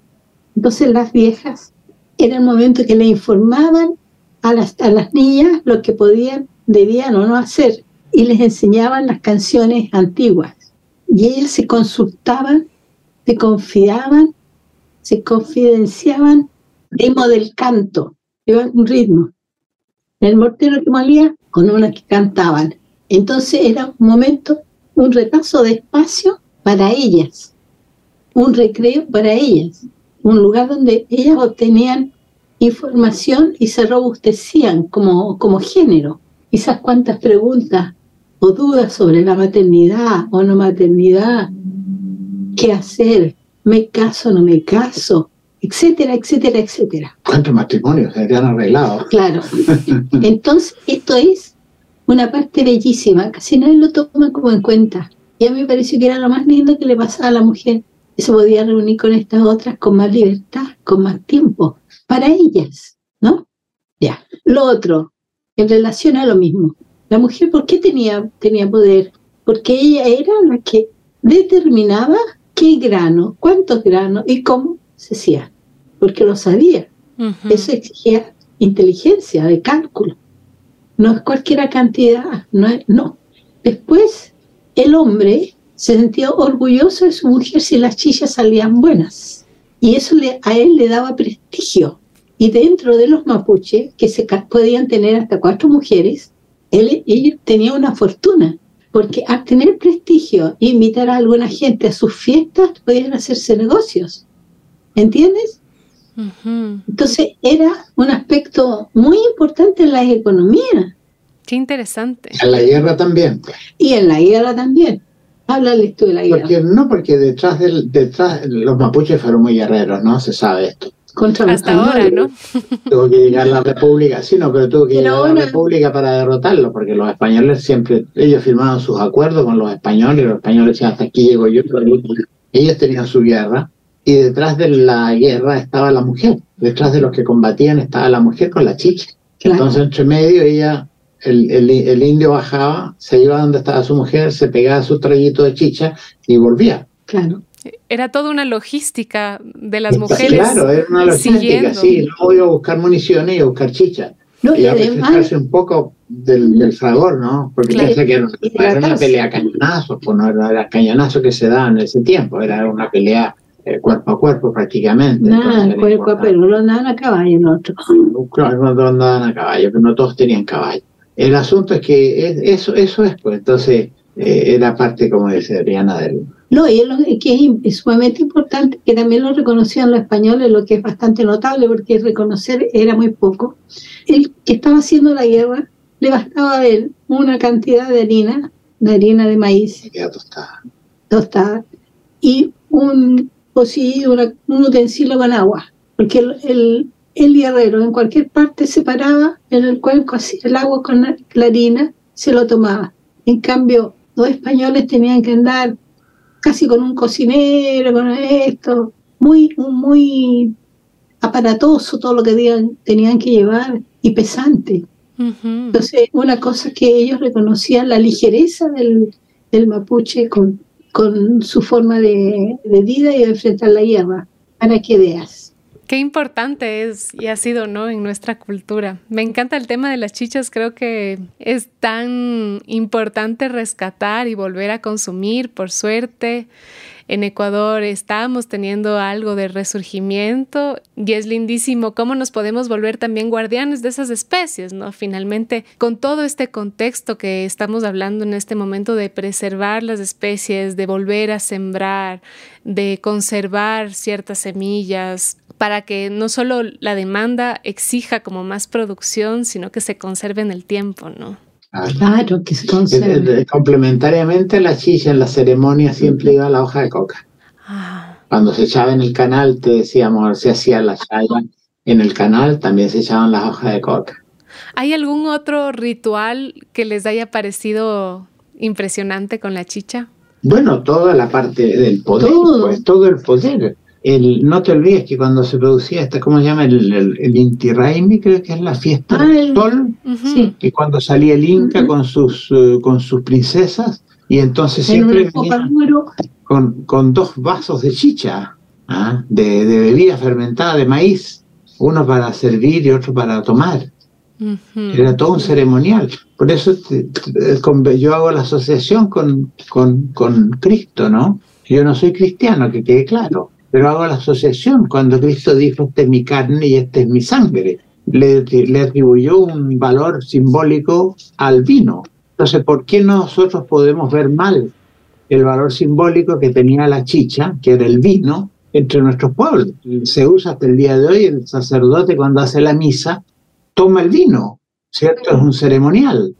S3: Entonces las viejas era el momento que le informaban a las, a las niñas lo que podían, debían o no hacer y les enseñaban las canciones antiguas. Y ellas se consultaban, se confiaban, se confidenciaban ritmo del canto, llevan un ritmo. El mortero que molía con unas que cantaban. Entonces era un momento un repaso de espacio para ellas, un recreo para ellas, un lugar donde ellas obtenían información y se robustecían como, como género. Esas cuantas preguntas o dudas sobre la maternidad o no maternidad, qué hacer, me caso, no me caso, etcétera, etcétera, etcétera.
S2: ¿Cuántos matrimonios se habían arreglado?
S3: Claro. [LAUGHS] Entonces, esto es una parte bellísima, casi nadie lo toma como en cuenta. Y a mí me pareció que era lo más lindo que le pasaba a la mujer, que se podía reunir con estas otras con más libertad, con más tiempo, para ellas, ¿no? Ya. Lo otro, en relación a lo mismo, la mujer, ¿por qué tenía, tenía poder? Porque ella era la que determinaba qué grano, cuántos granos y cómo se hacía, porque lo sabía. Eso exigía inteligencia de cálculo no es cualquier cantidad, no, no. Después, el hombre se sentía orgulloso de su mujer si las chillas salían buenas. Y eso le, a él le daba prestigio. Y dentro de los mapuches, que se podían tener hasta cuatro mujeres, él, tenía una fortuna. Porque al tener prestigio e invitar a alguna gente a sus fiestas, podían hacerse negocios. ¿Entiendes? Entonces era un aspecto muy importante en la economía.
S1: Qué interesante.
S2: En la guerra también.
S3: Y en la guerra también. Háblale tú de la guerra.
S2: Porque, no, porque detrás, del, detrás los mapuches fueron muy guerreros, ¿no? Se sabe esto.
S1: Contra Hasta ahora, ¿no?
S2: tuvo que llegar la república, sí, no, pero tuvo que llegar la república para derrotarlo, porque los españoles siempre, ellos firmaban sus acuerdos con los españoles, y los españoles decían, hasta aquí llego yo, ellos tenían su guerra, y detrás de la guerra estaba la mujer, detrás de los que combatían estaba la mujer con la chicha. Entonces, entre medio, ella, el, el, indio bajaba, se iba donde estaba su mujer, se pegaba su trayito de chicha y volvía.
S3: Claro.
S1: Era toda una logística de las mujeres.
S2: Claro, era una logística, sí. Luego iba a buscar municiones y a buscar chicha. No, y, a además, un poco del, del fragor, ¿no? Porque piensa que era, una pelea a cañonazos, pues no era, era cañonazo que se daba en ese tiempo, era una pelea eh, cuerpo a cuerpo prácticamente.
S3: Nada, cuerpo a cuerpo, no andaban a caballo nosotros.
S2: Claro, no andaban a caballo, pero no todos tenían caballo. El asunto es que eso, eso es, pues, entonces eh, era parte, como dice Adriana, del...
S3: No, y es, que es sumamente importante, que también lo reconocían los españoles, lo que es bastante notable, porque reconocer era muy poco. El que estaba haciendo la guerra, le bastaba a él una cantidad de harina, de harina de maíz.
S2: tostada.
S3: Tostada. Y un sí un utensilio con agua, porque el, el, guerrero en cualquier parte se paraba en el cuenco, así, el agua con la harina, se lo tomaba. En cambio, los españoles tenían que andar casi con un cocinero, con esto, muy, muy aparatoso todo lo que tenían que llevar y pesante. Entonces, una cosa que ellos reconocían, la ligereza del, del mapuche con, con su forma de, vida y de enfrentar la guerra, para que veas.
S1: Qué importante es y ha sido, ¿no? En nuestra cultura. Me encanta el tema de las chichas, creo que es tan importante rescatar y volver a consumir, por suerte. En Ecuador estamos teniendo algo de resurgimiento y es lindísimo cómo nos podemos volver también guardianes de esas especies, ¿no? Finalmente, con todo este contexto que estamos hablando en este momento de preservar las especies, de volver a sembrar, de conservar ciertas semillas, para que no solo la demanda exija como más producción, sino que se conserve en el tiempo, ¿no?
S3: Claro, que se conserve.
S2: Complementariamente la chicha en la ceremonia siempre iba la hoja de coca. Ah. Cuando se echaba en el canal, te decíamos, se hacía la chaya en el canal, también se echaban las hojas de coca.
S1: ¿Hay algún otro ritual que les haya parecido impresionante con la chicha?
S2: Bueno, toda la parte del poder, pues todo el poder el, no te olvides que cuando se producía esta, ¿cómo se llama? El, el, Inti Raimi, creo que es la fiesta del sol, y cuando salía el Inca con, sus, uh, con sus princesas, y entonces siempre venía con, con, dos vasos de chicha, ¿ah? de, de, bebida fermentada de maíz, uno para servir y otro para tomar. Era todo un ceremonial. Por eso yo hago la asociación con, con, con Cristo, ¿no? Yo no soy cristiano, que quede claro pero hago la asociación cuando Cristo dijo, esta es mi carne y esta es mi sangre. Le, le atribuyó un valor simbólico al vino. Entonces, ¿por qué nosotros podemos ver mal el valor simbólico que tenía la chicha, que era el vino, entre nuestros pueblos? Se usa hasta el día de hoy, el sacerdote cuando hace la misa, toma el vino, ¿cierto? Es un ceremonial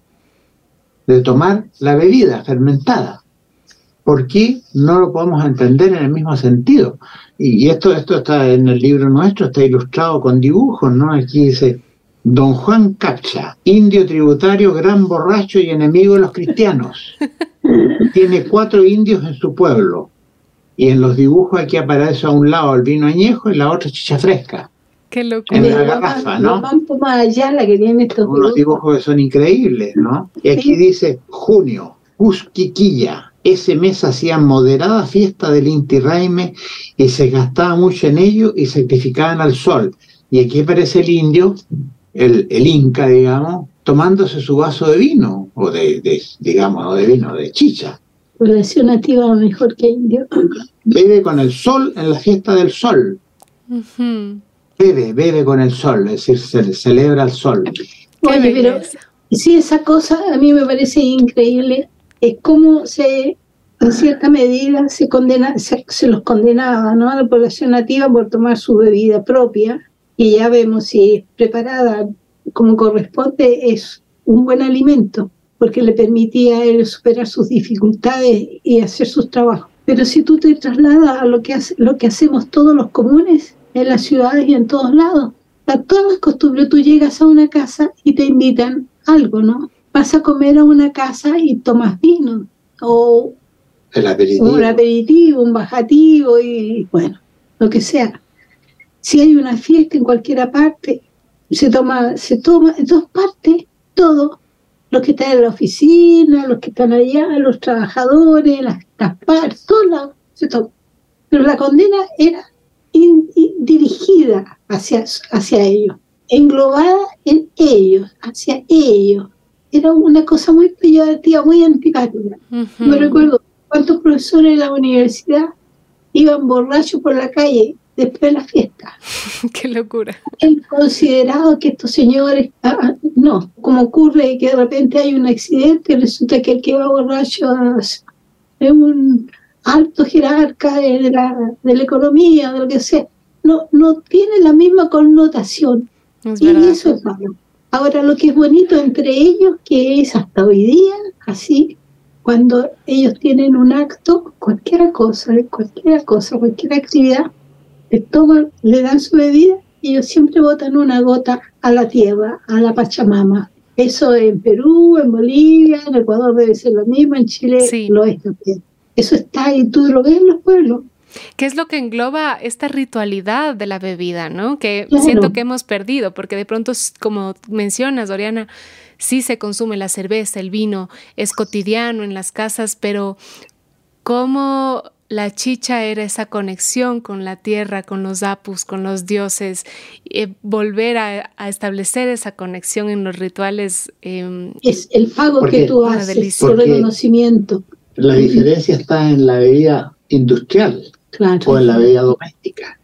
S2: de tomar la bebida fermentada. ¿Por qué no lo podemos entender en el mismo sentido? Y esto, esto está en el libro nuestro, está ilustrado con dibujos, ¿no? Aquí dice, Don Juan Capcha, indio tributario, gran borracho y enemigo de los cristianos. [LAUGHS] Tiene cuatro indios en su pueblo. Y en los dibujos aquí aparece a un lado el vino añejo y la otra chicha fresca.
S1: Qué locura.
S2: En la garrafa, ¿no?
S3: allá la que tiene estos
S2: Unos dibujos que son increíbles, ¿no? Y aquí dice junio, Cusquiquilla, ese mes hacían moderada fiesta del Inti Raime y se gastaba mucho en ello y sacrificaban al sol. Y aquí aparece el indio, el, el inca, digamos, tomándose su vaso de vino, o de, digamos, no de vino, de chicha.
S3: Población nativa mejor que indio.
S2: Bebe con el sol en la fiesta del sol. Bebe, bebe con el sol, es decir, se celebra el sol.
S3: Oye, pero sí, esa cosa a mí me parece increíble es como se, en cierta medida, se, condena, se, los condenaba ¿no? a la población nativa por tomar su bebida propia, y ya vemos si es preparada como corresponde, es un buen alimento, porque le permitía a él superar sus dificultades y hacer sus trabajos. Pero si tú te trasladas a lo que, hace, lo que hacemos todos los comunes, en las ciudades y en todos lados, a todas las costumbres, tú llegas a una casa y te invitan algo, ¿no? Vas a comer a una casa y tomas vino o
S2: un
S3: aperitivo, un bajativo y bueno, lo que sea. Si hay una fiesta en cualquier parte, se toma, se toma en dos partes todo. Los que están en la oficina, los que están allá, los trabajadores, las, partes, todo se toma. Pero la condena era dirigida hacia, hacia ellos, englobada en ellos, hacia ellos era una cosa muy peyorativa, muy antipática. Me recuerdo cuántos profesores de la universidad iban borrachos por la calle después de la fiesta. [LAUGHS]
S1: Qué locura.
S3: Considerado que estos señores, ah, ah, no, como ocurre que de repente hay un accidente y resulta que el que va borracho es un alto jerarca de la, de la economía, de lo que sea, no, no tiene la misma connotación. y eso es malo. Ahora, lo que es bonito entre ellos, que es hasta hoy día, así, cuando ellos tienen un acto, cualquier cosa, cualquier cosa, cualquier actividad, le toman, le dan su bebida y ellos siempre botan una gota a la tierra, a la Pachamama. Eso en Perú, en Bolivia, en Ecuador debe ser lo mismo, en Chile lo es también. Eso está y tú lo ves en los pueblos.
S1: ¿Qué es lo que engloba esta ritualidad de la bebida, no? Que siento que hemos perdido, porque de pronto, como mencionas, Doriana, sí se consume la cerveza, el vino, es cotidiano en las casas, pero ¿cómo la chicha era esa conexión con la tierra, con los apus, con los dioses, eh, volver a, establecer esa conexión en los rituales.
S3: Em, es el pago que tú haces, el reconocimiento.
S2: La diferencia está en la bebida industrial o en la bebida doméstica,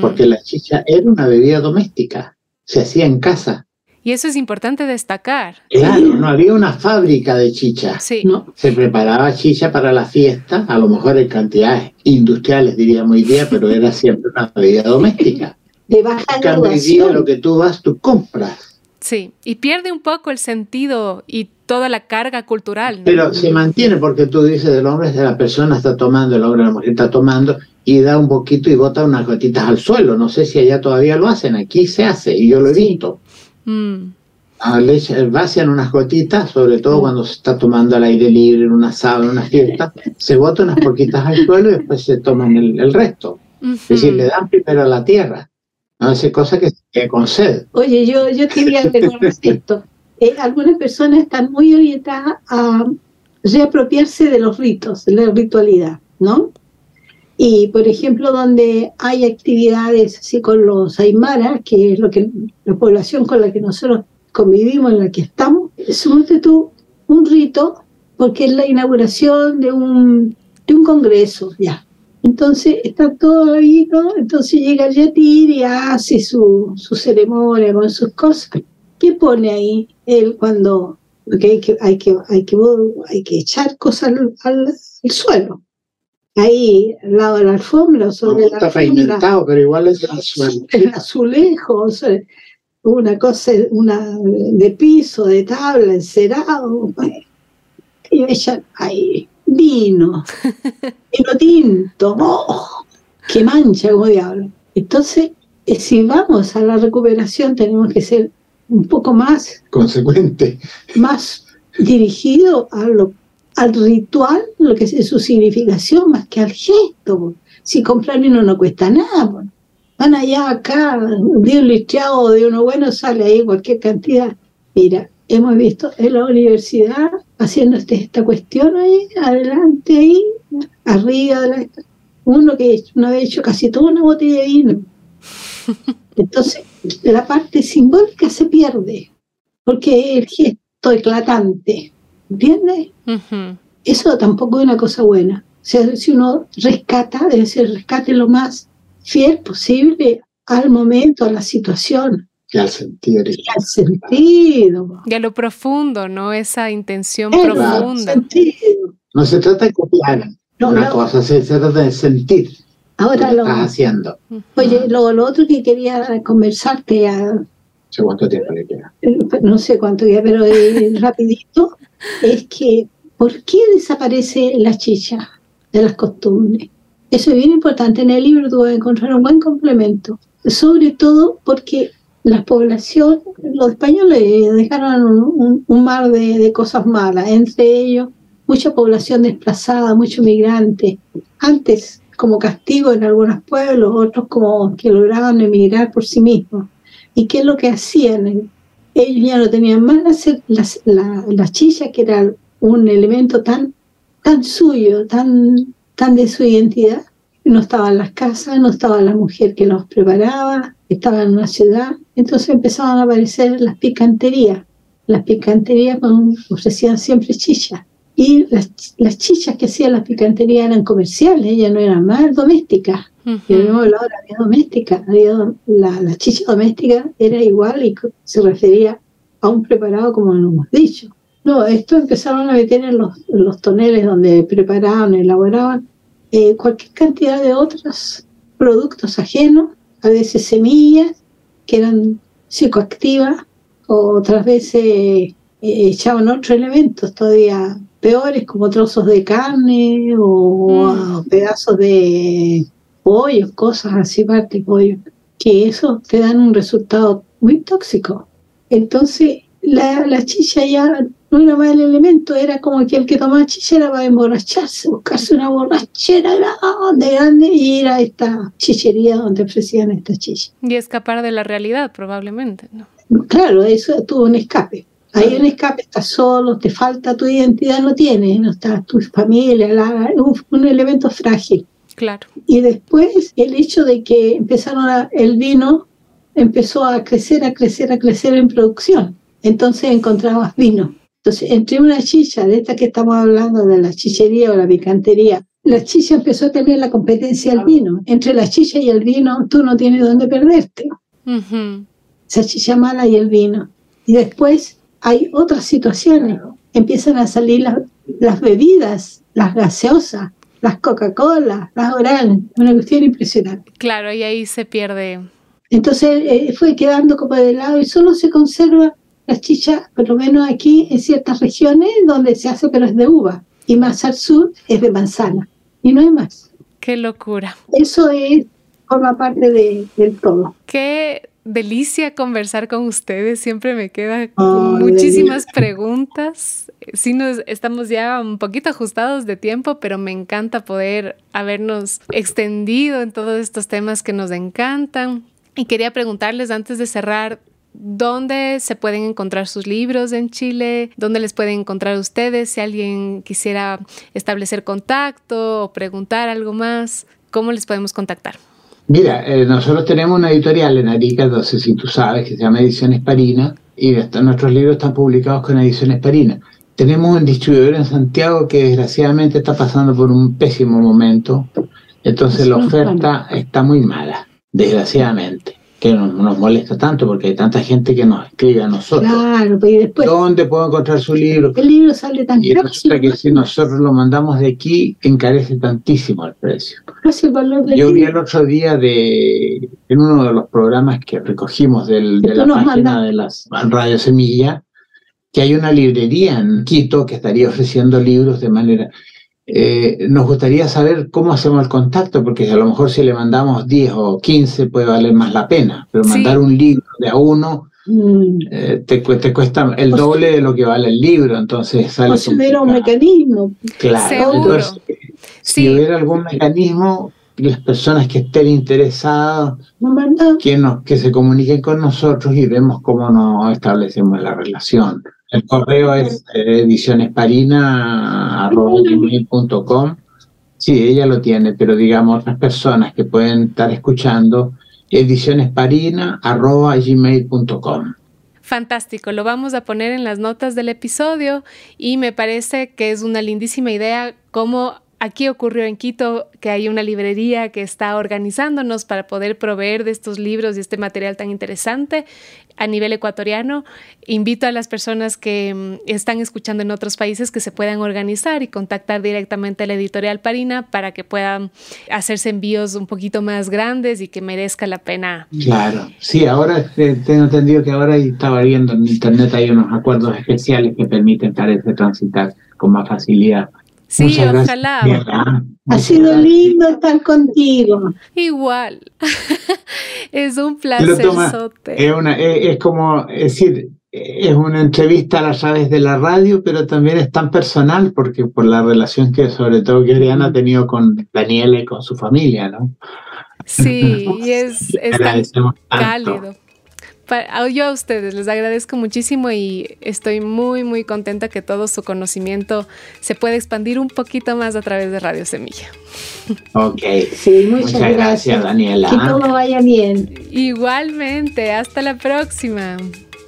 S2: porque la chicha era una bebida doméstica, se hacía en casa.
S1: Y eso es importante destacar.
S2: Claro, no había una fábrica de chicha. Sí. No. Se preparaba chicha para la fiesta, a lo mejor en cantidades industriales, diríamos hoy día, pero era siempre una bebida doméstica.
S3: De baja
S2: hoy día lo que tú vas, tú compras.
S1: Sí, y pierde un poco el sentido y toda la carga cultural.
S2: Pero se mantiene porque tú dices del hombre, de la persona está tomando, el hombre, la mujer está tomando y da un poquito y bota unas gotitas al suelo. No sé si allá todavía lo hacen, aquí se hace y yo lo he visto. Mm. A leche, vacian unas gotitas, sobre todo cuando se está tomando al aire libre en una sala, en una fiesta, [LAUGHS] se botan unas poquitas al suelo y después se toman el, resto. Es decir, le dan primero a la tierra. No hace cosa que se con sed.
S3: Oye, yo, yo quería agregar esto. [LAUGHS] Eh, algunas personas están muy orientadas a reapropiarse de los ritos, de la ritualidad, ¿no? Y, por ejemplo, donde hay actividades así con los aymaras, que es lo que la población con la que nosotros convivimos, en la que estamos, sumonte tú un rito, porque es la inauguración de un, de un congreso, ya. Entonces está todo ahí, ¿no? Entonces llega el yatir y hace su, su ceremonia con sus cosas. ¿Qué pone ahí él cuando porque hay que, hay que, hay que, hay que echar cosas al, al suelo? ahí al lado de la alfombra sobre
S2: no, la está pavimentado, pero igual es
S3: el [LAUGHS] El azulejo, una cosa, una de piso, de tabla, encerado. Y ella, ahí, vino, vino tinto, oh, que mancha como diablo. Entonces, eh, si vamos a la recuperación, tenemos que ser un poco más
S2: consecuente, [LAUGHS]
S3: más dirigido a lo al ritual, lo que es su significación, más que al gesto. Si comprar vino no cuesta nada. Van allá acá, de un listreado de uno bueno sale ahí cualquier cantidad. Mira, hemos visto en la universidad haciendo este, esta cuestión ahí, adelante ahí, arriba de la, uno que una vez hecho casi toda una botella de vino. [LAUGHS] Entonces, la parte simbólica se pierde, porque es el gesto eclatante. ¿Entiendes? Eso tampoco es una cosa buena. O sea, si uno rescata, debe ser rescate lo más fiel posible al momento, a la situación.
S2: Y al sentido.
S3: Y al sentido.
S1: Y a lo profundo, ¿no? Esa intención profunda.
S2: No se trata de copiar una cosa, se, trata de sentir.
S3: Ahora lo,
S2: que estás haciendo.
S3: Oye, lo, lo otro que quería conversarte, a,
S2: cuánto tiempo le queda.
S3: No sé cuánto queda, pero [LAUGHS] rapidito es que ¿por qué desaparece la chicha de las costumbres? Eso es bien importante. En el libro tú vas a encontrar un buen complemento. Sobre todo porque la población, los españoles dejaron un, mar de, cosas malas, entre ellos mucha población desplazada, mucho migrante. Antes como castigo en algunos pueblos, otros como que lograban emigrar por sí mismos. ¿Y qué es lo que hacían? ellos ya no tenían más las, la, la, chilla, que era un elemento tan, tan suyo, tan, tan de su identidad. No estaba en las casas, no estaba la mujer que los preparaba, estaba en una ciudad. Entonces empezaban a aparecer las picanterías. Las picanterías ofrecían siempre chichas. Y las, las chichas que hacían las picanterías eran comerciales, ellas no eran más domésticas. Habíamos hablado de la vida doméstica. La, la, chicha doméstica era igual y se refería a un preparado como lo hemos dicho. No, esto empezaron a meter en los, los toneles donde preparaban, elaboraban eh, cualquier cantidad de otros productos ajenos, a veces semillas que eran psicoactivas, o otras veces eh, echaban otros elementos todavía peores, como trozos de carne o mm. pedazos de pollos, cosas así, parte pollo, que eso te dan un resultado muy tóxico. Entonces, la, la chicha ya no era más el elemento, era como que el que tomaba chicha era para emborracharse, buscarse una borrachera grande, grande y ir a esta chichería donde ofrecían esta chicha.
S1: Y escapar de la realidad, probablemente, ¿no?
S3: Claro, eso tuvo un escape. Ahí un escape, estás solo, te falta tu identidad, no tienes, no está tu familia, un, un, elemento frágil.
S1: Claro.
S3: Y después el hecho de que empezaron a, el vino empezó a crecer, a crecer, a crecer en producción. Entonces encontrabas vino entonces, entre una chicha, de esta que estamos hablando, de la chichería o la picantería, la chicha empezó a tener la competencia del vino. Entre la chicha y el vino, tú no tienes dónde perderte. Esa chicha mala y el vino. Y después hay otras situaciones. Empiezan a salir las, bebidas, las gaseosas, las Coca-Cola, las Oral. Una cuestión impresionante.
S1: Claro, y ahí se pierde.
S3: Entonces eh, fue quedando como de lado y solo se conserva la chicha, por lo menos aquí en ciertas regiones donde se hace, pero es de uva, y más al sur es de manzana, y no hay más.
S1: Qué locura.
S3: Eso es, forma parte de, del todo.
S1: Qué delicia conversar con ustedes, siempre me quedan muchísimas preguntas. Sí, nos estamos ya un poquito ajustados de tiempo, pero me encanta poder habernos extendido en todos estos temas que nos encantan. Y quería preguntarles antes de cerrar, ¿Dónde se pueden encontrar sus libros en Chile? ¿Dónde les pueden encontrar ustedes? Si alguien quisiera establecer contacto o preguntar algo más, ¿cómo les podemos contactar?
S2: Mira, eh, nosotros tenemos una editorial en Arica, no sé si tú sabes, que se llama Ediciones Parina, y nuestros libros están publicados con Ediciones Parina. Tenemos un distribuidor en Santiago que desgraciadamente está pasando por un pésimo momento, entonces la oferta está muy mala, desgraciadamente que nos, molesta tanto porque hay tanta gente que nos escribe a nosotros.
S3: Claro, pues, y después.
S2: ¿Dónde puedo encontrar su libro?
S3: El libro sale tan
S2: Y resulta que si nosotros lo mandamos de aquí, encarece tantísimo el precio.
S3: El valor
S2: Yo vi el otro día de en uno de los programas que recogimos del, de la página de las Radio Semilla que hay una librería en Quito que estaría ofreciendo libros de manera eh, nos gustaría saber cómo hacemos el contacto, porque a lo mejor si le mandamos 10 o 15 puede valer más la pena, pero mandar un libro de a uno mm. eh, te, te, cuesta el doble de lo que vale el libro, entonces sale...
S3: si hubiera un mecanismo.
S2: Claro, entonces, si hubiera algún mecanismo, las personas que estén interesadas, que, nos, que se comuniquen con nosotros y vemos cómo nos establecemos la relación. El correo es edicionesparina.com. Sí, ella lo tiene, pero digamos otras personas que pueden estar escuchando, edicionesparina.gmail.com.
S1: Fantástico, lo vamos a poner en las notas del episodio y me parece que es una lindísima idea cómo Aquí ocurrió en Quito que hay una librería que está organizándonos para poder proveer de estos libros y este material tan interesante a nivel ecuatoriano. Invito a las personas que mm, están escuchando en otros países que se puedan organizar y contactar directamente a la editorial Parina para que puedan hacerse envíos un poquito más grandes y que merezca la pena.
S2: Claro, sí, ahora eh, tengo entendido que ahora estaba viendo en internet hay unos acuerdos especiales que permiten parece transitar con más facilidad
S1: Sí, ojalá.
S3: Ha sido lindo estar contigo.
S1: Igual. [LAUGHS] es un placer.
S2: Es, una, es, como, es decir, es una entrevista a través de la radio, pero también es tan personal porque por la relación que sobre todo que Ariana ha tenido con Daniela y con su familia, ¿no?
S1: Sí, [LAUGHS] y es, es tan cálido yo a ustedes les agradezco muchísimo y estoy muy, muy contenta que todo su conocimiento se pueda expandir un poquito más a través de Radio Semilla.
S2: Ok.
S3: Sí, muchas, gracias,
S2: Daniela.
S3: Que todo vaya bien.
S1: Igualmente, hasta la próxima.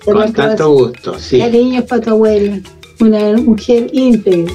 S2: Con tanto gusto, sí.
S3: Cariño para tu abuela, una mujer íntegra.